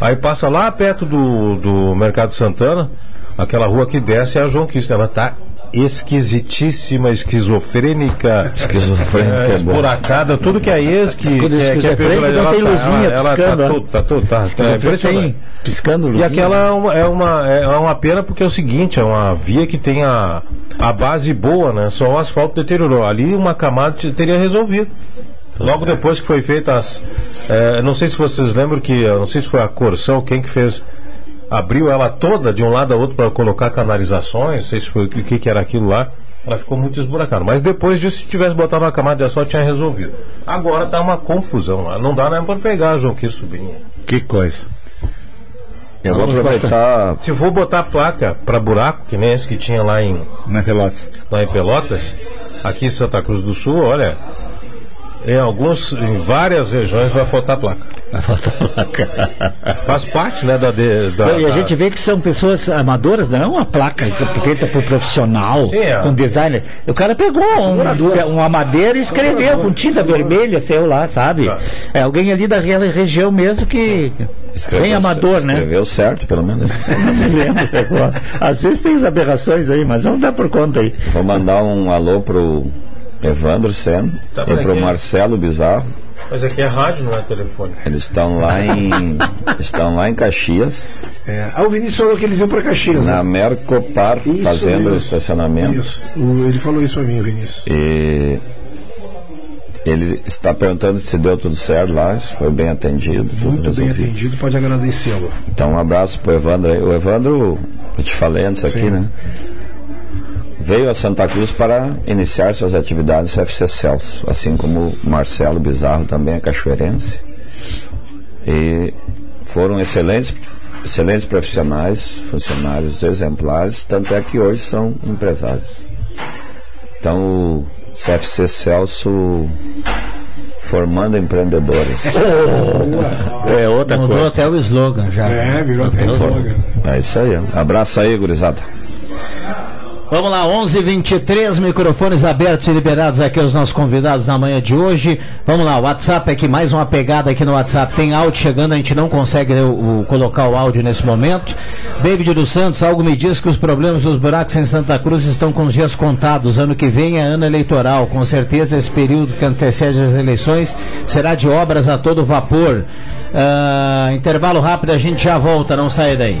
aí passa lá perto do, do Mercado Santana, aquela rua que desce é a João Quir. Ela tá esquisitíssima, esquizofrênica, Esquizofrênica é, é esburacada, tudo que é ex, que, é- que esquizofrênica pessoa- não ela tem tá- luzinha ela, ela piscando, tá né? tudo, tá tudo, tá, tá impressionante. tem piscando E luzinha. aquela é uma, é, uma, é uma pena porque é o seguinte, é uma via que tem a, a base boa, né? Só o asfalto deteriorou. Ali uma camada te- teria resolvido. Logo depois que foi feita as. eh, não sei se vocês lembram que. Não sei se foi a Corção, quem que fez. Abriu ela toda de um lado a outro para colocar canalizações, não sei se foi o que, que era aquilo lá. Ela ficou muito esburacada. Mas depois disso, se tivesse botado uma camada de asfalto, tinha resolvido. Agora tá uma confusão lá. Não dá nem para pegar, João, que sobrinho. Que coisa. Eu vou aproveitar. Se for botar placa para buraco, que nem esse que tinha lá em, Na Pelotas. lá em Pelotas, aqui em Santa Cruz do Sul, olha, em alguns, em várias regiões vai faltar placa. Vai faltar placa. Faz parte, né, da, de- da, e a da- gente vê que são pessoas amadoras, não é uma placa é feita por profissional, Sim, é. com designer. O cara pegou um, uma madeira e escreveu com tinta vermelha, sei lá, sabe? Tá. É alguém ali da re- região mesmo que. bem amador, né? Escreveu certo, pelo menos. Não me lembro agora. Às vezes tem as aberrações aí, mas vamos dar por conta aí. Vou mandar um alô pro Evandro Sen Tá e por pro aqui. Marcelo Bizarro. Mas aqui é rádio, não é telefone. Eles estão lá em estão lá em Caxias, É, ah, o Vinícius falou que eles iam para Caxias. na né? Mercopar, Isso, fazendo o estacionamento. Isso. O- ele falou isso para mim, o Vinícius. E ele está perguntando se deu tudo certo lá, se foi bem atendido, tudo Muito bem resolvido. atendido, pode agradecê-lo. Então um abraço pro Evandro aí. O Evandro, eu te falei antes aqui, Sim. né? Veio a Santa Cruz para iniciar suas atividades no FC Celso, assim como o Marcelo Bizarro também é cachoeirense. E foram excelentes, excelentes profissionais, funcionários exemplares, tanto é que hoje são empresários. Então o CFC Celso formando empreendedores. É outra Mudou coisa. até o slogan já. É, virou até slogan. É isso aí. Abraço aí, gurizada. Vamos lá, 11:23 microfones abertos e liberados aqui aos nossos convidados na manhã de hoje. Vamos lá, o WhatsApp aqui, mais uma pegada aqui no WhatsApp. Tem áudio chegando, a gente não consegue o- o- colocar o áudio nesse momento. David dos Santos, algo me diz que os problemas dos buracos em Santa Cruz estão com os dias contados. Ano que vem é ano eleitoral. Com certeza esse período que antecede as eleições será de obras a todo vapor. Ah, intervalo rápido, a gente já volta, não sai daí.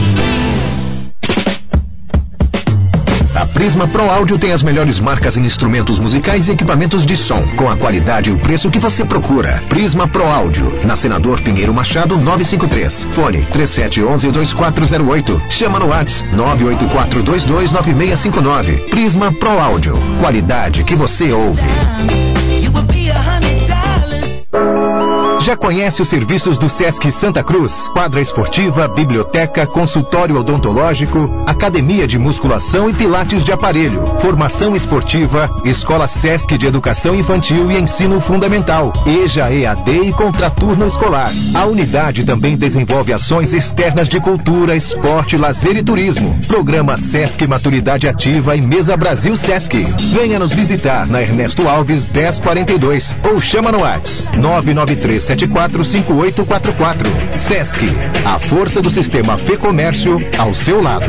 Prisma Pro Áudio tem as melhores marcas em instrumentos musicais e equipamentos de som, com a qualidade e o preço que você procura. Prisma Pro Áudio, na Senador Pinheiro Machado 953. Fone 3711-2408. Chama no Whats 984229659. Prisma Pro Áudio, qualidade que você ouve. Já conhece os serviços do Sesc Santa Cruz? Quadra esportiva, biblioteca, consultório odontológico, academia de musculação e pilates de aparelho, formação esportiva, escola Sesc de educação infantil e ensino fundamental, EJA EAD e contraturno escolar. A unidade também desenvolve ações externas de cultura, esporte, lazer e turismo. Programa Sesc Maturidade Ativa e Mesa Brasil Sesc. Venha nos visitar na Ernesto Alves 1042 ou chama no WhatsApp 993 745844. Sesc, a força do sistema Fê Comércio ao seu lado.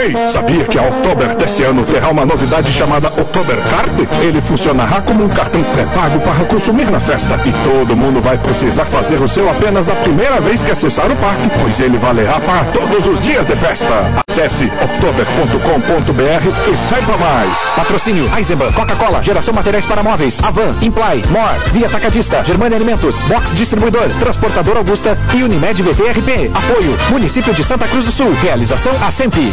Ei, sabia que a Oktober desse ano terá uma novidade chamada Oktober Card? Ele funcionará como um cartão pré-pago para consumir na festa. E todo mundo vai precisar fazer o seu apenas na primeira vez que acessar o parque, pois ele valerá para todos os dias de festa. Acesse oktober.com.br e saiba mais. Patrocínio Eisenbahn, Coca-Cola, Geração Materiais para Móveis, Avan, Imply, More, Via Tacadista, Germania Alimentos, Box Distribuidor, Transportador Augusta e Unimed VTRP. Apoio, Município de Santa Cruz do Sul. Realização Assempi.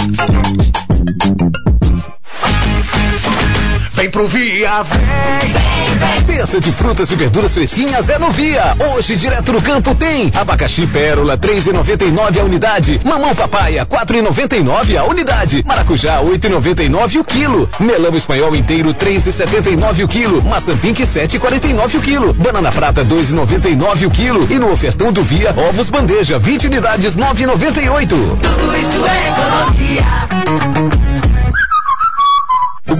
Thank you. Vem pro Via, vem! Peça de frutas e verduras fresquinhas é no Via. Hoje, direto no campo, tem abacaxi pérola, 3,99 a unidade. Mamão papaya, 4,99 a unidade. Maracujá, 8,99 o quilo. Melão espanhol inteiro, 3,79 o quilo. Maçã pink, 7,49 o quilo. Banana prata, 2,99 o quilo. E no ofertão do Via, ovos bandeja, 20 unidades, 9,98. Tudo isso é economia.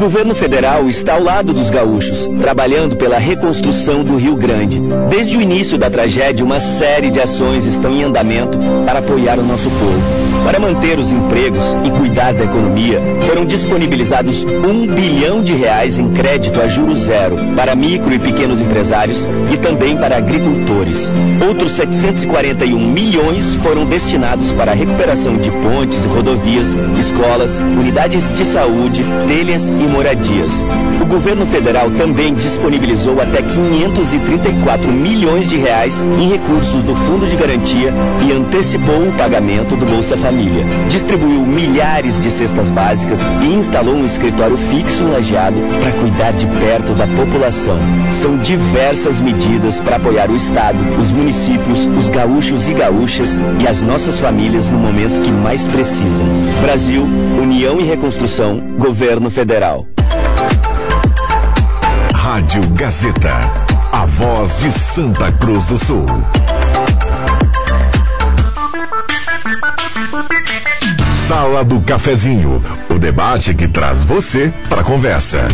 Governo federal está ao lado dos gaúchos, trabalhando pela reconstrução do Rio Grande. Desde o início da tragédia, uma série de ações estão em andamento para apoiar o nosso povo. Para manter os empregos e cuidar da economia, foram disponibilizados um bilhão de reais em crédito a juro zero para micro e pequenos empresários e também para agricultores. Outros 741 milhões foram destinados para a recuperação de pontes e rodovias, escolas, unidades de saúde, telhas e moradias. O governo federal também disponibilizou até 534 milhões de reais em recursos do Fundo de Garantia e antecipou o pagamento do Bolsa Família. Distribuiu milhares de cestas básicas e instalou um escritório fixo lajeado para cuidar de perto da população. São diversas medidas para apoiar o Estado, os municípios, os gaúchos e gaúchas e as nossas famílias no momento que mais precisam. Brasil, União e Reconstrução, Governo Federal. Rádio Gazeta, a voz de Santa Cruz do Sul. Sala do Cafezinho, o debate que traz você para a conversa.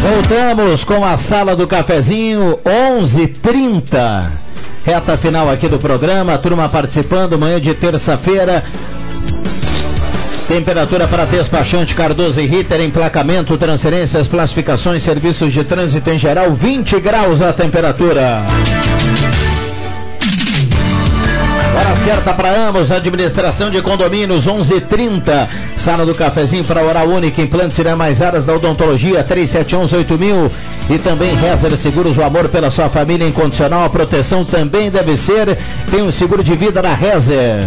Voltamos com a Sala do Cafezinho, 11:30. Reta final aqui do programa, turma participando, manhã de terça-feira. Temperatura para despachante Cardoso e Ritter, emplacamento, transferências, classificações, serviços de trânsito em geral, 20 graus a temperatura. Hora certa para ambos, administração de condomínios 11:30. Sala do cafezinho para Oral Única, implantes e mais áreas da odontologia 37118000 e também Rezer Seguros, o amor pela sua família incondicional, a proteção também deve ser. Tem um seguro de vida na Rezer.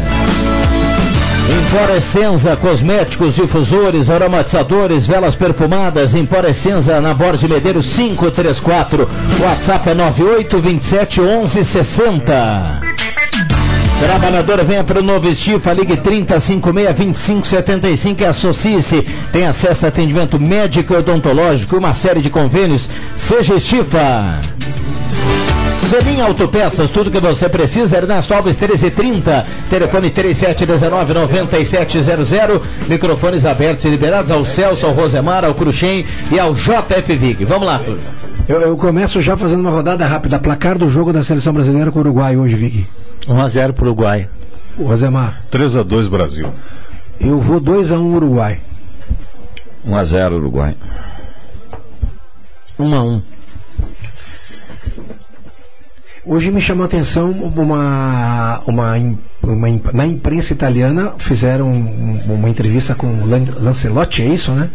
Emporescenza, cosméticos, difusores, aromatizadores, velas perfumadas, Emporescenza na Borges Medeiros 534. WhatsApp é 9827 1160. Trabalhador, venha para o novo Estifa, ligue 3056-2575 e associe-se. Tem acesso a atendimento médico e odontológico uma série de convênios. Seja Estifa. Selim Autopeças, tudo que você precisa, Ernesto Alves 1330, telefone 3719-9700, microfones abertos e liberados ao Celso, ao Rosemar, ao Cruxem e ao JF Vig. Vamos lá, turma. Eu, eu começo já fazendo uma rodada rápida. Placar do jogo da seleção brasileira com o Uruguai hoje, Vig. 1x0 pro Uruguai. O Rosemar. 3x2 Brasil. Eu vou 2x1 Uruguai. 1x0 Uruguai. 1x1. Hoje me chamou a atenção uma, uma, uma na imprensa italiana fizeram um- uma entrevista com Lancelotti, é isso, né?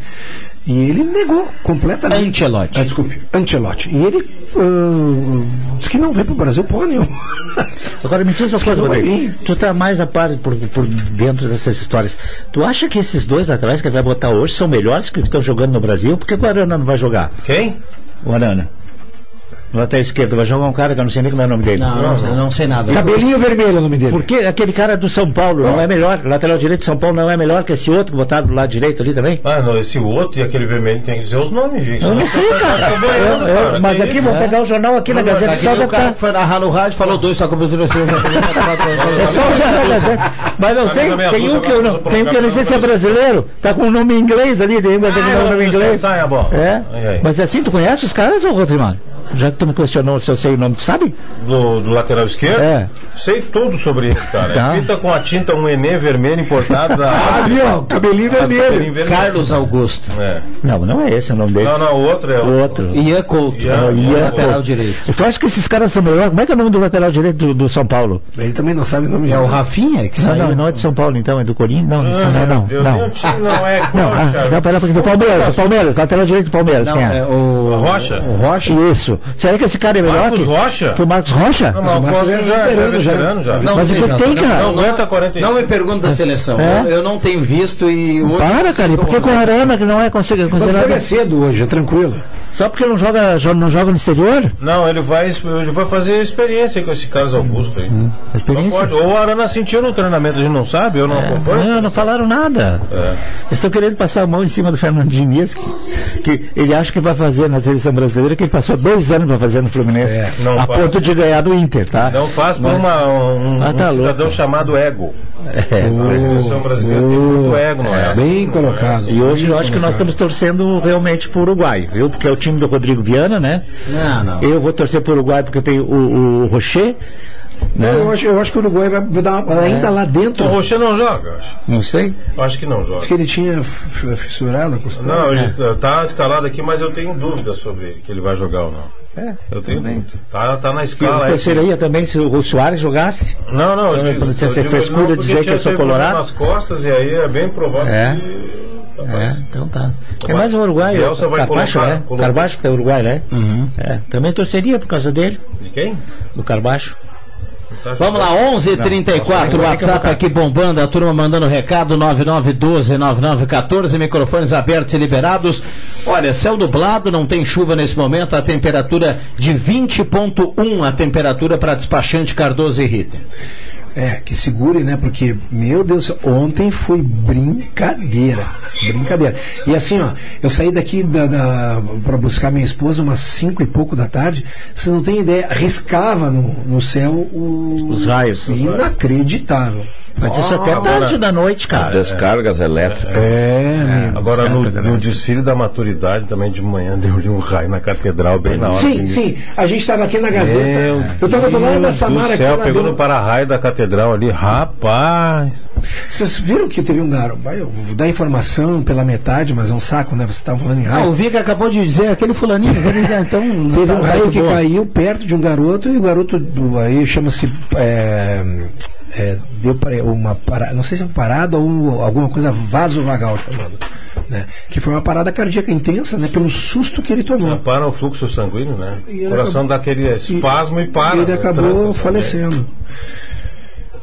E ele negou completamente. Ancelotti. Ah, desculpe, Ancelotti. E ele ah, disse que não veio para o Brasil porra nenhuma. Agora me diz uma coisa, Rodrigo. Tu tá mais a par por, por dentro dessas histórias. Tu acha que esses dois atrás que ele vai botar hoje são melhores que os que estão jogando no Brasil? Por que o Arana não vai jogar? Quem? O Arana. No lateral esquerdo vai jogar um cara que eu não sei nem como é o nome dele. Não, não, eu não sei nada. Cabelinho vermelho é o nome dele. Porque aquele cara do São Paulo não é melhor, lateral direito de São Paulo não é melhor que esse outro que botaram do lado direito ali também? Ah, não, esse outro e aquele vermelho tem que dizer os nomes, gente. Eu não sei, cara. Eu- eu- mas aqui, vou pegar o jornal aqui na Gazeta só o cara foi narrar no rádio falou dois, tá com o É só olhar na Gazeta. Mas não sei, tem um que eu não, tem um que eu não sei se é brasileiro, tá com o nome em inglês ali, tem um que tem o nome em inglês. É? Mas assim, tu conhece os caras, ô Rodrigo? Já que tu me questionou se eu sei o nome, tu sabe? Do, do lateral esquerdo? É. Sei tudo sobre ele, cara. Tá. É Pinta com a tinta um Enê vermelho importado da Ah, ali, ó, cabelinho vermelho. Carlos Augusto. É. Não, não é esse o nome dele. Não, não, o outro é O outro. Ian Couto, Ian, o Ian lateral Couto. direito. Tu acha que esses caras são melhores? Como é que é o nome do lateral direito do, do São Paulo? Ele também não sabe o nome É o. Rafinha que Não, saiu. não, não é de São Paulo então, é do Corinthians? Não, isso não, é, não. Deus, não. não é Não, ah, não, pera um pouquinho, do Palmeiras, do Palmeiras, lateral direito do Palmeiras, Não, quem é? é o Rocha? O Rocha. Isso. Será que esse cara é melhor Marcos que, Rocha? que o Marcos Rocha? Não, mas o Marcos Costa é já, já é veterano, já. Não Mas o que tem, não- cara? Não aguenta 45. Não me pergunta da seleção. É? Eu, não tenho visto e hoje Para, cara, e por que estão- com o Arana que não é considerado... chega cedo hoje, é tranquilo. Só porque não joga, jo- não joga no exterior? Não, ele vai, ele vai fazer experiência com esse Carlos Augusto aí. Hum, Experiência? Ou o Arana sentiu no treinamento, a gente não sabe, eu não acompanho. Não, não falaram nada. É. Estão querendo passar a mão em cima do Fernando Diniz, que, que ele acha que vai fazer na seleção brasileira, que ele passou dois anos para fazer no Fluminense, É, não a faz. ponto de ganhar do Inter, tá? Não faz por uma, um, Ah, tá um cidadão chamado ego. É, A seleção brasileira tem muito ego, não é? Bem colocado. E hoje eu acho que nós estamos torcendo realmente para o Uruguai, viu? Porque é o time do Rodrigo Viana, né? Não, não. Eu vou torcer para o Uruguai porque eu tenho o, o Rocher, Não, né? eu, acho, eu acho que o Uruguai vai, dar uma, ainda lá dentro. O Rocher não joga, acho. Não sei. Eu Acho que não joga. Diz que ele tinha fissurado a costura. Não, ele tá- tá escalado aqui, mas eu tenho dúvidas sobre que ele vai jogar ou não. É, Eu tenho também. Tá, tá na Eu escala aí. torceria também se o Soares jogasse. Não, não, eu digo, você eu digo, frescura não, dizer que eu sou colorado. nas costas e aí é bem provável É. que... É, então tá. É mais um Uruguai, Carbacho, né? colocar- Carbacho que é Uruguai, né? Uhum. É, também torceria por causa dele, De quem? do Carbacho. Tá Vamos lá, 11:34 Não, WhatsApp aqui bombando, a turma mandando recado 99129914, microfones abertos e liberados. Olha, céu nublado, não tem chuva nesse momento, a temperatura de 20.1 a temperatura para despachante Cardoso e Ritter. É, que segure, né? Porque, meu Deus, ontem foi brincadeira. Brincadeira. E assim, ó, eu saí daqui da, da, para buscar minha esposa umas cinco e pouco da tarde. Vocês não têm ideia, riscava no, no céu o- Os raios. Inacreditável. Mas isso até Agora- tarde da noite, cara. As descargas elétricas. É, agora no, no desfile da maturidade também de manhã deu-lhe um raio na catedral bem na hora. Sim, que- sim. A gente estava aqui na Gazeta. Meu eu estava do lado da Samara aqui. céu, pegou deu- no para-raio da catedral ali, rapaz. Vocês viram que teve um garoto. Eu vou dar informação pela metade, mas é um saco, né? Vocês estavam falando em Ah, raio. o Viga acabou de dizer aquele fulaninho. Então, Teve um tá- raio tá que boa. caiu perto de um garoto e o garoto do, aí chama-se. é, é, deu para uma parada, não sei se é uma parada ou um- alguma coisa vasovagal chamando. Né? Que foi uma parada cardíaca intensa, né? Pelo susto que ele tomou. Para o fluxo sanguíneo, né? E O coração acabou- dá aquele espasmo e, para. E ele né? acabou Tranca, falecendo.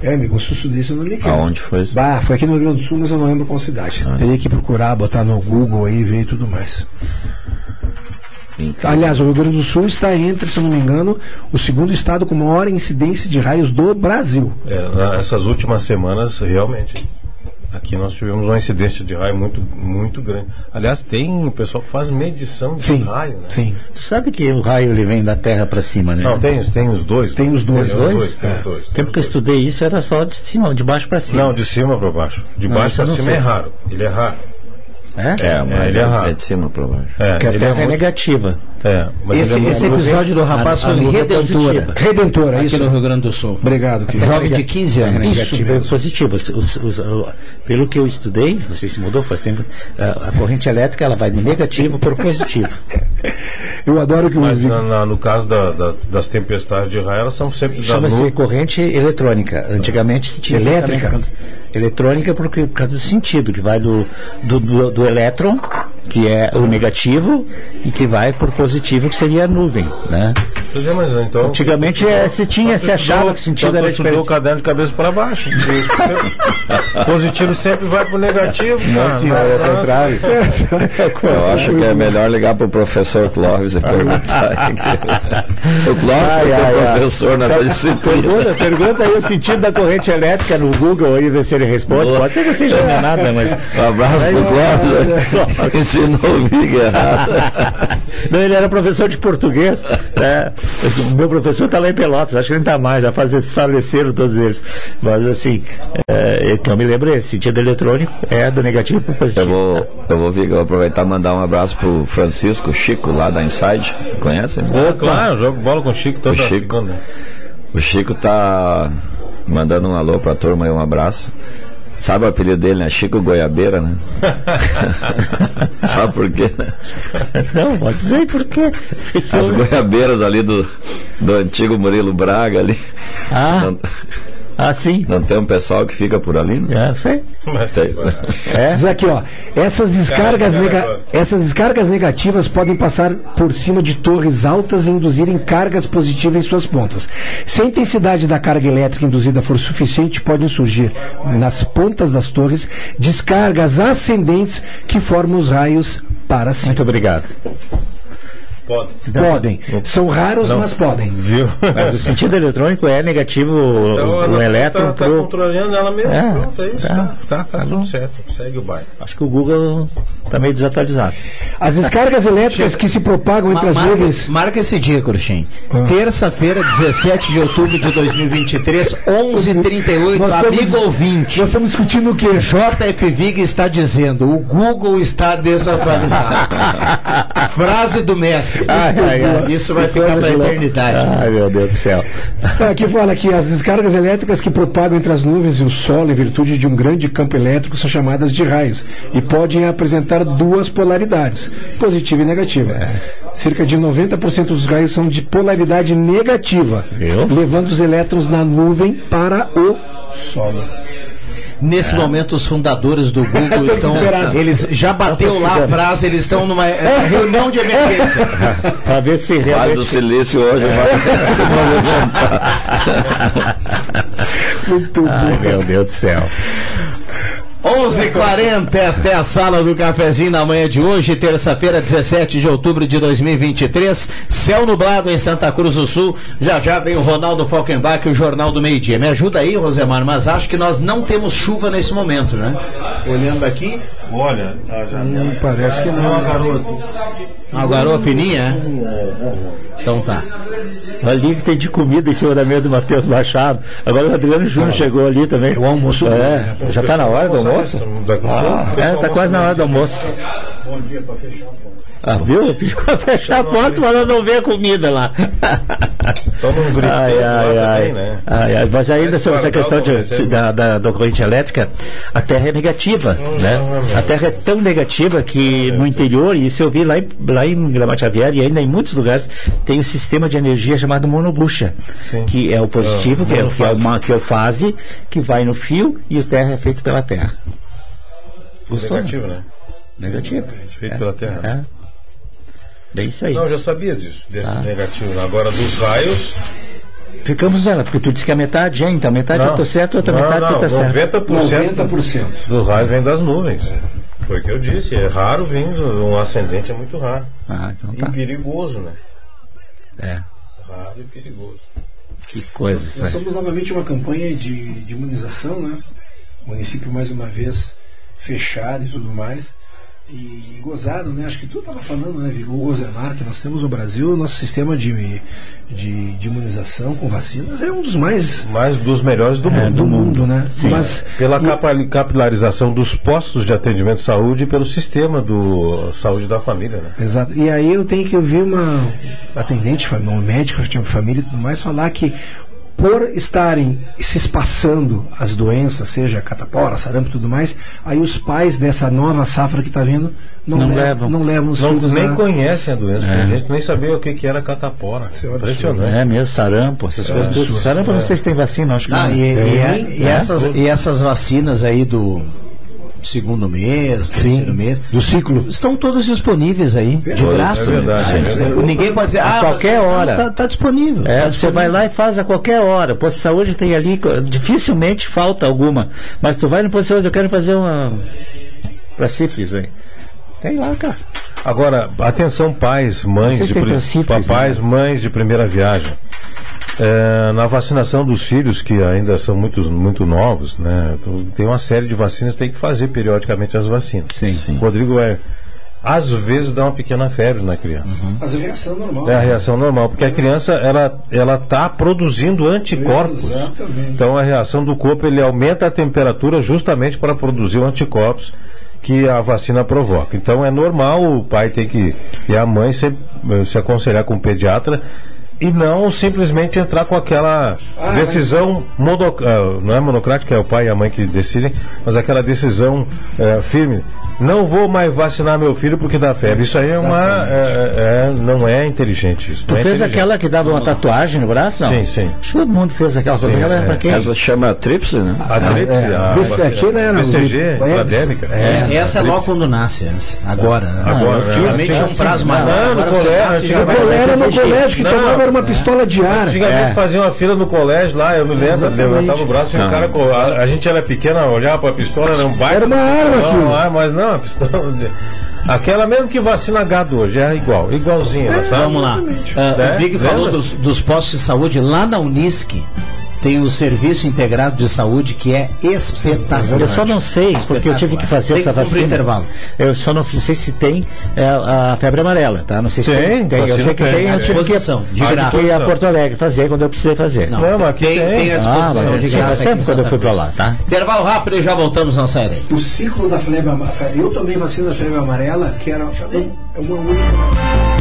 É, amigo, um susto desse eu não me quero. Aonde foi isso? Bah, foi aqui no Rio Grande do Sul, mas eu não lembro qual cidade. Teria que procurar, botar no Google aí, ver e tudo mais. Aliás, o Rio Grande do Sul está entre, se não me engano, o segundo estado com maior incidência de raios do Brasil. É, essas últimas semanas, realmente, aqui nós tivemos uma incidência de raio muito, muito grande. Aliás, tem um pessoal que faz medição de Sim, raio, né? Sim. Tu sabe que o raio ele vem da terra pra cima, né? Não, tem, tem os dois. Tem os dois. Tem os dois, tem É. os dois. O tempo que eu estudei isso era só de cima, de baixo pra cima. Não, de cima para baixo. De baixo para cima sei. é raro. Ele é raro. É? É, mas é, é é de cima para baixo. É, Porque a ele terra é, muito- negativa. É, Esse, é esse muito- episódio do rapaz A- foi é Redentora. Redentora, Aqui isso. no Rio Grande do Sul. Obrigado, querido. Jovem de 15 É anos. negativo mesmo. e positivo. Os- os- os- pelo que eu estudei, não sei se mudou, faz tempo, a, corrente elétrica ela vai do negativo para o positivo. Eu adoro que o Mas na- na- no caso da- da- das tempestades de raio, elas são sempre Chama-se corrente eletrônica. Antigamente se tinha Elétrica? Eletrônica por causa do sentido, que vai do, do, do, do elétron, que é o negativo, e que vai por positivo, que seria a nuvem. Né? Mas então. Antigamente é, se tinha, se achava que o sentido era estudou o diferente. caderno de cabeça para baixo. positivo sempre vai pro negativo. cara. Não, senhor, é o contrário. Eu acho que é melhor ligar para o professor Clóvis e perguntar. o Clóvis Ai, ai, ai. professor nessa Então, disciplina. Pergunta, pergunta aí o sentido da corrente elétrica no Google aí, ver se ele responde. Boa. Pode ser que eu esteja enganado, né, mas. Um abraço pro ó, Clóvis. Ensinou o Vig errado. Não, ele era professor de português. Né? O meu professor está lá em Pelotas, acho que ele não está mais, já faz, faleceram todos eles. Mas assim, é, então me lembrei, esse sentido eletrônico é do negativo para o Eu positivo. vou, eu vou, eu vou aproveitar e mandar um abraço pro Francisco Chico, lá da Inside. Conhece? É, claro, eu jogo bola com o Chico toda O Chico. segunda. O Chico tá mandando um alô pra turma e um abraço. Sabe o apelido dele, né? Chico Goiabeira, né? Sabe por quê, né? Não, pode dizer por quê. As goiabeiras ali do, do antigo Murilo Braga ali. Ah, ah sim. não tem um pessoal que fica por ali, né? É, sei. Tem. É? Diz aqui, ó, essas descargas, nega- essas descargas negativas podem passar por cima de torres altas e induzirem cargas positivas em suas pontas. Se a intensidade da carga elétrica induzida for suficiente, podem surgir nas pontas das torres descargas ascendentes que formam os raios para cima. Muito obrigado. Pode. Podem. São raros, mas podem. Viu? Mas o sentido eletrônico é negativo, o- Então, o, ela elétron tá, tá pro. controlando ela mesma. É, Pronto, é isso. tá, Tá, tá, tá tudo bom. certo. Segue o bairro. Acho que o Google está meio desatualizado. As descargas elétricas que se propagam entre as marca, nuvens. marca esse dia, Cruxem. Ah. Terça-feira, 17 de outubro de 2023, 11h38, Nós estamos- amigo ouvinte. Nós estamos discutindo o quê? JF Vig está dizendo: o Google está desatualizado. Frase do mestre. Ai, ai, ai. Isso vai ficar para a eternidade. Ai, meu Deus do céu. Tá, Aqui fala que as descargas elétricas que propagam entre as nuvens e o solo em virtude de um grande campo elétrico são chamadas de raios e podem apresentar duas polaridades, positiva e negativa. Cerca de 90% dos raios são de polaridade negativa, Viu? levando os elétrons na nuvem para o solo. Nesse momento, os fundadores do Google estão. Eles já bateu lá a frase, eles estão numa é, reunião de emergência. Para ver se Vale do realmente. Silício hoje vai se movimentar. Muito Ai, bom. meu Deus do céu. 11:40 esta é a sala do cafezinho na manhã de hoje, terça-feira, 17 de outubro de 2023. Céu nublado em Santa Cruz do Sul. Já já vem o Ronaldo Falkenbach, o Jornal do Meio Dia. Me ajuda aí, Rosemar, mas acho que nós não temos chuva nesse momento, né? Olhando aqui, Olha, a janela. Hum, parece que não. Uma garoa assim. Ah, o garoa fininha, é? Então tá. Ali que tem de comida em cima da mesa do Matheus Machado. Agora o Adriano Júnior chegou ali também. O almoço. É, já está na hora do almoço? Ah, é, está quase na hora do almoço. Bom dia para fechar a porta. Ah, viu? Pediu pra fechar a porta, mas não vê a comida lá. Toma um grito Ai, ai, ai. também, né? Ai, ai. Mas ainda Mas sobre essa questão de, conhecimento. da, da, da corrente elétrica, a Terra é negativa, né? A Terra é tão negativa que no interior, e isso eu vi lá em, lá em Gramado Xavier e ainda em muitos lugares, tem um sistema de energia chamado monobucha, que é o positivo, Ah, que, é, que, é uma, que é o fase, que vai no fio e o Terra é feito pela Terra. Gostou, Negativo, né? Negativo. Feito pela Terra. É. É isso aí. Não, eu já sabia disso, desse Ah. negativo. Agora dos raios. Ficamos nela, porque tu disse que a metade é, então a metade Não. eu tô certo, a outra Não, metade não, tu tá certo. 90%, 90%. do raio vem das nuvens. Foi o que eu disse, é raro vindo, um ascendente é muito raro. Ah, então E tá. perigoso, né? É. Raro e perigoso. Que coisa isso Nós somos novamente uma campanha de, de imunização, né? O município mais uma vez fechado e tudo mais. E, gozado, né? Acho que tu estava falando, né, Vigor Rosemar, que nós temos no Brasil, o nosso sistema de, de, de imunização com vacinas é um dos mais Mais dos melhores do mundo. do mundo, né? Mas Pela capa- capilarização dos postos de atendimento de saúde e pelo sistema do saúde da família, né? Exato. E aí eu tenho que ouvir uma atendente, uma médica de família e tudo mais, falar que por estarem se espaçando as doenças, seja catapora, sarampo e tudo mais, aí os pais dessa nova safra que está vindo não, Não levam, levam. não levam os Não, filhos nem a- conhecem a doença, É. tem gente nem sabia o que, que era catapora. Impressionante. É mesmo, sarampo, essas É, coisas tudo. absurdo. Sarampo, eu não É. sei se tem vacina, acho que Ah, não. e, e- e né? essas, e essas vacinas aí do segundo mês, terceiro mês, do ciclo, estão todas disponíveis aí, de graça. é verdade, Ah, é verdade. Ninguém pode dizer, A ah, qualquer mas- hora. Tá, tá disponível. É, tá você disponível. vai lá e faz a qualquer hora. Posto de saúde tem ali, dificilmente falta alguma. Mas tu vai no posto de saúde, eu quero fazer uma. pra sífilis aí. Tem lá, cara. Agora, atenção pais, mães, de sífilis, papais, mães de primeira viagem. É, na vacinação dos filhos, que ainda são muito, muito novos, né? Tem uma série de vacinas, tem que fazer periodicamente as vacinas. Sim. O Rodrigo é. Às vezes dá uma pequena febre na criança. Mas a reação normal. É a reação normal, porque a criança ela ela está produzindo anticorpos. Exatamente. Então a reação do corpo ele aumenta a temperatura justamente para produzir o anticorpos que a vacina provoca. Então é normal o pai ter que e a mãe se, se aconselhar com o pediatra e não simplesmente entrar com aquela Ah, decisão mono, ah, não é monocrática, é o pai e a mãe que decidem, mas aquela decisão eh, firme. Não vou mais vacinar meu filho porque dá febre. Isso aí é uma. é- é- não é inteligente isso. Tu é fez inteligente. aquela que dava uma tatuagem no braço, não? Sim, sim. Acho que todo mundo fez aquela. Sim, aquela era é. pra quem? Essa chama tríplice, né? A tríplice, a BC vacina- aqui, né, era o BCG, pandêmica. É, essa é logo quando nasce, essa. agora. Né? Agora, né? fiz, Realmente é um prazo maior. Não, no Agora colégio, antigamente- era no colégio que tomava era uma pistola de ar. Antigamente É. fazia uma fila no colégio lá, eu me lembro, levantava o braço e o Não. cara. A, a gente era pequena, olhava pra pistola, era um baita. Era uma arma não, aquilo. ah, mas não, a pistola. Aquela mesmo que vacina gado hoje, é igual, igualzinha, É, sabe? Vamos lá. Ah, Né? o Big falou dos, dos postos de saúde lá na Unisc. Tem o Serviço Integrado de Saúde que é espetacular. Eu só não sei, porque eu tive que fazer Tem essa vacina. intervalo. Eu só não sei se tem é, a febre amarela, tá? Não sei se Tem, tem. Eu vacina sei que tem, tem, eu tive que, de graça. que ir a Porto Alegre fazer quando eu precisei fazer. Não, Não, mas aqui tem, tem. tem a Ah, disposição mas de graça. aqui tempo quando eu fui pra Cruz. lá, tá? Intervalo rápido e já voltamos, não sai daí. O ciclo da febre amarela. Eu tomei vacina da febre amarela, que era um- uma única.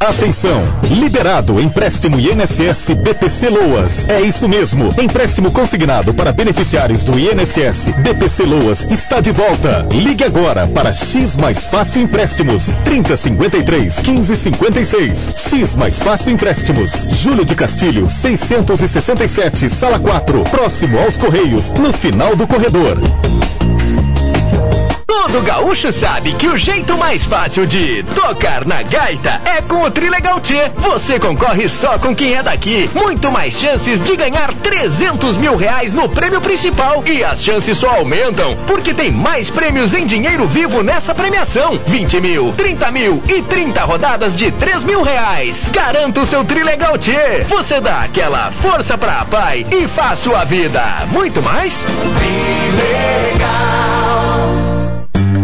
Atenção! Liberado empréstimo INSS BPC Loas. É isso mesmo. Empréstimo consignado para beneficiários do INSS BPC Loas está de volta. Ligue agora para X Mais Fácil Empréstimos 3053 1556. X Mais Fácil Empréstimos. Júlio de Castilho 667, sala 4, próximo aos Correios, no final do corredor. Todo gaúcho sabe que o jeito mais fácil de tocar na gaita é com o Trilegal T. Você concorre só com quem é daqui. Muito mais chances de ganhar 300 mil reais no prêmio principal. E as chances só aumentam porque tem mais prêmios em dinheiro vivo nessa premiação. 20 mil, 30 mil e 30 rodadas de 3 mil reais. Garanta o seu Trilegal T. Você dá aquela força pra pai e faz sua vida muito mais.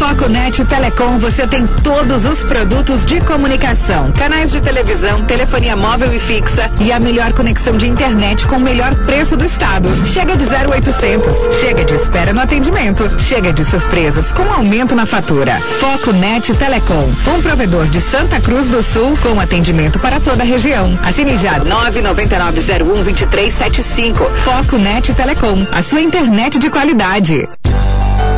Na FocoNet Telecom você tem todos os produtos de comunicação, canais de televisão, telefonia móvel e fixa e a melhor conexão de internet com o melhor preço do estado. Chega de 0800, chega de espera no atendimento, chega de surpresas com aumento na fatura. FocoNet Telecom, um provedor de Santa Cruz do Sul com atendimento para toda a região. Assine já 999012375. FocoNet Telecom, a sua internet de qualidade.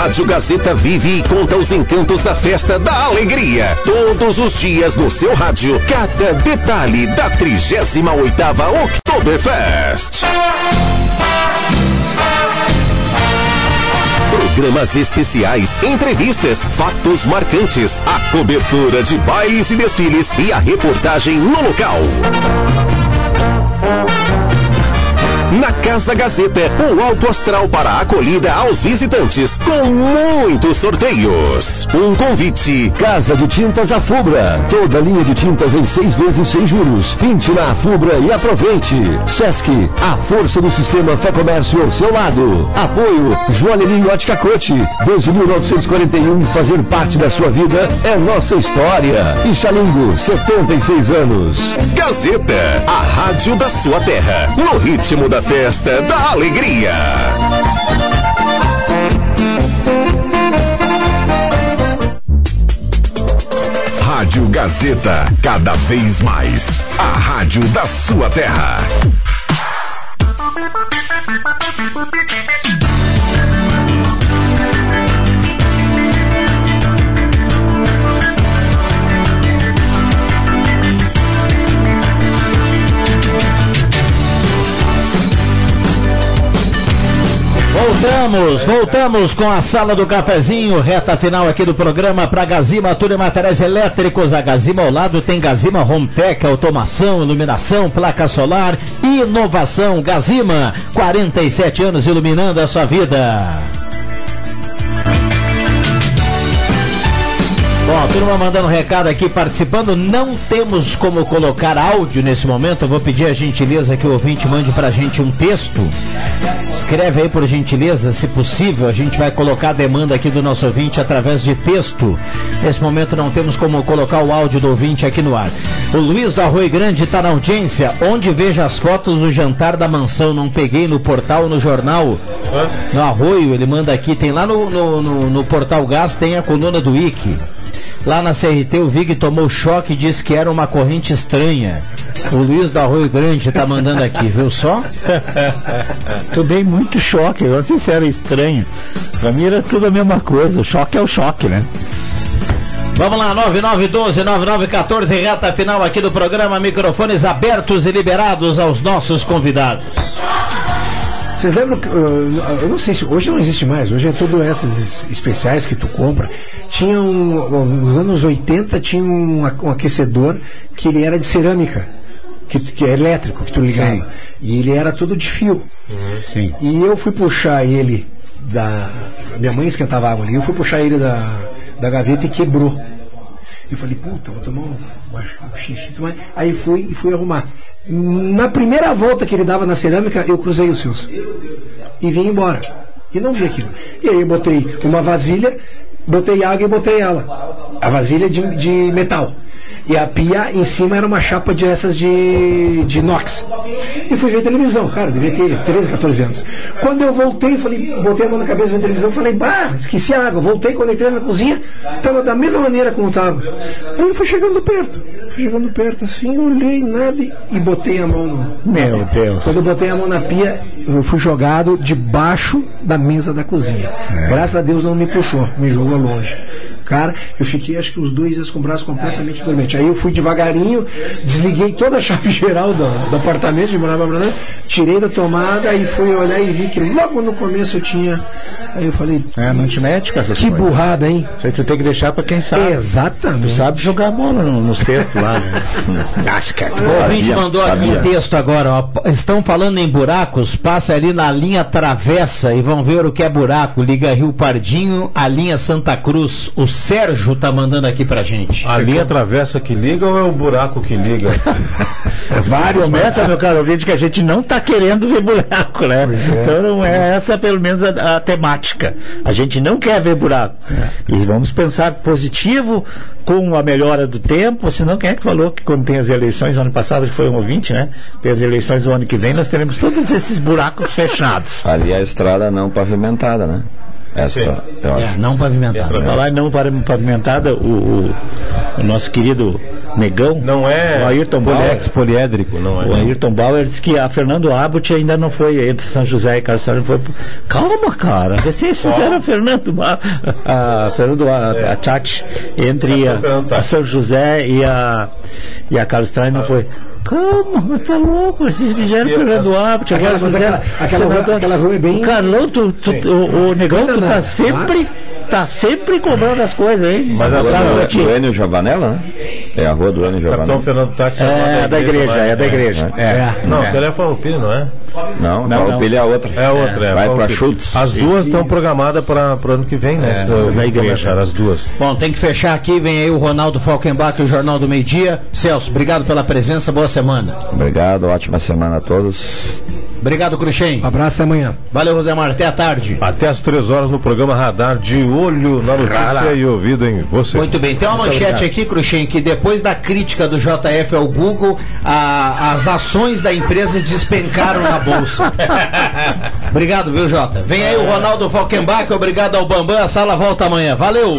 Rádio Gazeta vive e conta os encantos da festa da alegria. Todos os dias no seu rádio, cada detalhe da 38ª Oktoberfest. Programas especiais, entrevistas, fatos marcantes, a cobertura de bailes e desfiles e a reportagem no local. Na Casa Gazeta, o alto astral para a acolhida aos visitantes, com muitos sorteios. Um convite. Casa de Tintas Afubra. Toda linha de tintas em seis vezes sem juros. Pinte na Afubra e aproveite. Sesc, a força do sistema Fé Comércio ao seu lado. Apoio, Joalheria Ótica Cote. Desde 1941, fazer parte da sua vida é nossa história. E Xalingo, 76 anos. Gazeta, a rádio da sua terra. No ritmo da festa da alegria. Rádio Gazeta, cada vez mais. A rádio da sua terra. Voltamos, voltamos com a sala do cafezinho, reta final aqui do programa para Gazima, tudo em materiais elétricos. A Gazima ao lado tem Gazima Home Tech, automação, iluminação, placa solar, inovação. Gazima, 47 anos iluminando a sua vida. Bom, turma mandando recado aqui, participando. Não temos como colocar áudio nesse momento. Eu vou pedir a gentileza que o ouvinte mande pra gente um texto Escreve aí por gentileza, se possível, a gente vai colocar a demanda aqui do nosso ouvinte através de texto. Nesse momento não temos como colocar o áudio do ouvinte aqui no ar. O Luiz do Arroio Grande está na audiência. Onde vejo as fotos do jantar da mansão? Não peguei no portal, no jornal. No Arroio, ele manda aqui. Tem lá no, no, no, no Portal Gás, tem a coluna do Wiki. Lá na CRT, o Vig tomou choque e disse que era uma corrente estranha. O Luiz do Arroio Grande tá mandando aqui, viu só? Tomei muito choque, eu não sei se era estranho. Pra mim era tudo a mesma coisa, o choque é o choque, né? Vamos lá, 9912-9914, reta final aqui do programa. Microfones abertos e liberados aos nossos convidados. Vocês lembram que. uh, Eu não sei se. Hoje não existe mais, hoje é tudo esses especiais que tu compra. Tinha um. Nos anos 80 tinha um, um aquecedor que ele era de cerâmica, que, que é elétrico, que tu ligava. E ele era todo de fio. Sim. E eu fui puxar ele da. Minha mãe esquentava água ali, eu fui puxar ele da, da gaveta e quebrou. Eu falei, puta, vou tomar um, um xixi. Aí fui e fui arrumar. Na primeira volta que ele dava na cerâmica, eu cruzei os seus. E vim embora. E não vi aquilo. E aí eu botei uma vasilha, botei água e botei ela. A vasilha de, de metal. E a pia em cima era uma chapa de essas de, de inox. E fui ver televisão, cara, devia ter 13, 14 anos. Quando eu voltei, falei, botei a mão na cabeça vendo televisão, falei, bah, esqueci a água. Voltei, quando entrei na cozinha, estava da mesma maneira como estava. Aí eu fui chegando perto, chegando perto assim, olhei nada e, e botei a mão no. Meu Deus. Quando eu botei a mão na pia, eu fui jogado debaixo da mesa da cozinha. Graças a Deus não me puxou, me jogou longe. Cara, eu fiquei acho que os dois dias com o braço completamente dormente. Aí eu fui devagarinho, desliguei toda a chave geral do, do apartamento de morar Brana, tirei da tomada e fui olhar e vi que logo no começo eu tinha. Aí eu falei. É, não te mete com essas Que coisas. burrada, hein? Isso aí tu tem que deixar pra quem sabe. Exatamente. Tu sabe jogar bola no, no cesto lá, né? Basquete. O ouvinte mandou aqui um texto agora, ó. Estão falando em buracos, passa ali na linha travessa e vão ver o que é buraco. Liga Rio Pardinho, a linha Santa Cruz. O Sérgio tá mandando aqui pra gente. A linha travessa que liga ou é o buraco que liga? Vários. Começa, meu caro ouvinte, que a gente não está querendo ver buraco, né? Então não é essa, pelo menos, a, a temática. A gente não quer ver buraco. E vamos pensar positivo com a melhora do tempo, senão quem é que falou que quando tem as eleições, ano passado que foi um ouvinte, né? Tem as eleições do ano que vem, nós teremos todos esses buracos fechados. Ali a estrada não pavimentada, né? Essa, eu acho. É, não pavimentada. Para falar em não para- pavimentada, o, o- o nosso querido Negão, Não é o Ayrton Bauer, poliédrico, não é? o Ayrton Bauer disse que a Fernando Abbott ainda não foi entre São José e Carlos Sainz, foi calma cara vocês fizeram a Fernando Ba- a Fernando a, a chat entre É, a, a São José e a e a Carlos Traem não foi Calma, mas tá louco, vocês fizeram Fernando Abbott, agora fizeram aquela- aquela aquela rua é bem- Carlão, tu, tu- o, o Negão, tu tá sempre tá sempre cobrando as coisas, hein? Mas a Rua Sabe, do, do Enio Giovanella, né? É a rua do Enio Capitão Giovanella. Fernando Táxi É, da igreja, é da igreja. É. Não, É. aquela é a Farroupilha, não é? Não, Não, Farroupilha é a outra. É a outra, é. Vai pra Farroupilha. Schultz. As duas estão programadas para o ano que vem, né? É, Se eu da igreja. As duas. Bom, tem que fechar aqui, vem aí o Ronaldo Falkenbach, o Jornal do Meio Dia. Celso, obrigado pela presença, boa semana. Obrigado, ótima semana a todos. Obrigado, Cruxem. Abraço até amanhã. Valeu, Rosemar, até a tarde. Até às três horas no programa Radar, de olho na notícia e ouvido em você. Muito bem, tem uma manchete aqui, Cruxem, que depois da crítica do JF ao Google, a- as ações da empresa despencaram na bolsa. obrigado, viu, Jota? Vem aí o Ronaldo Falkenbach, obrigado ao Bambam, a sala volta amanhã. Valeu!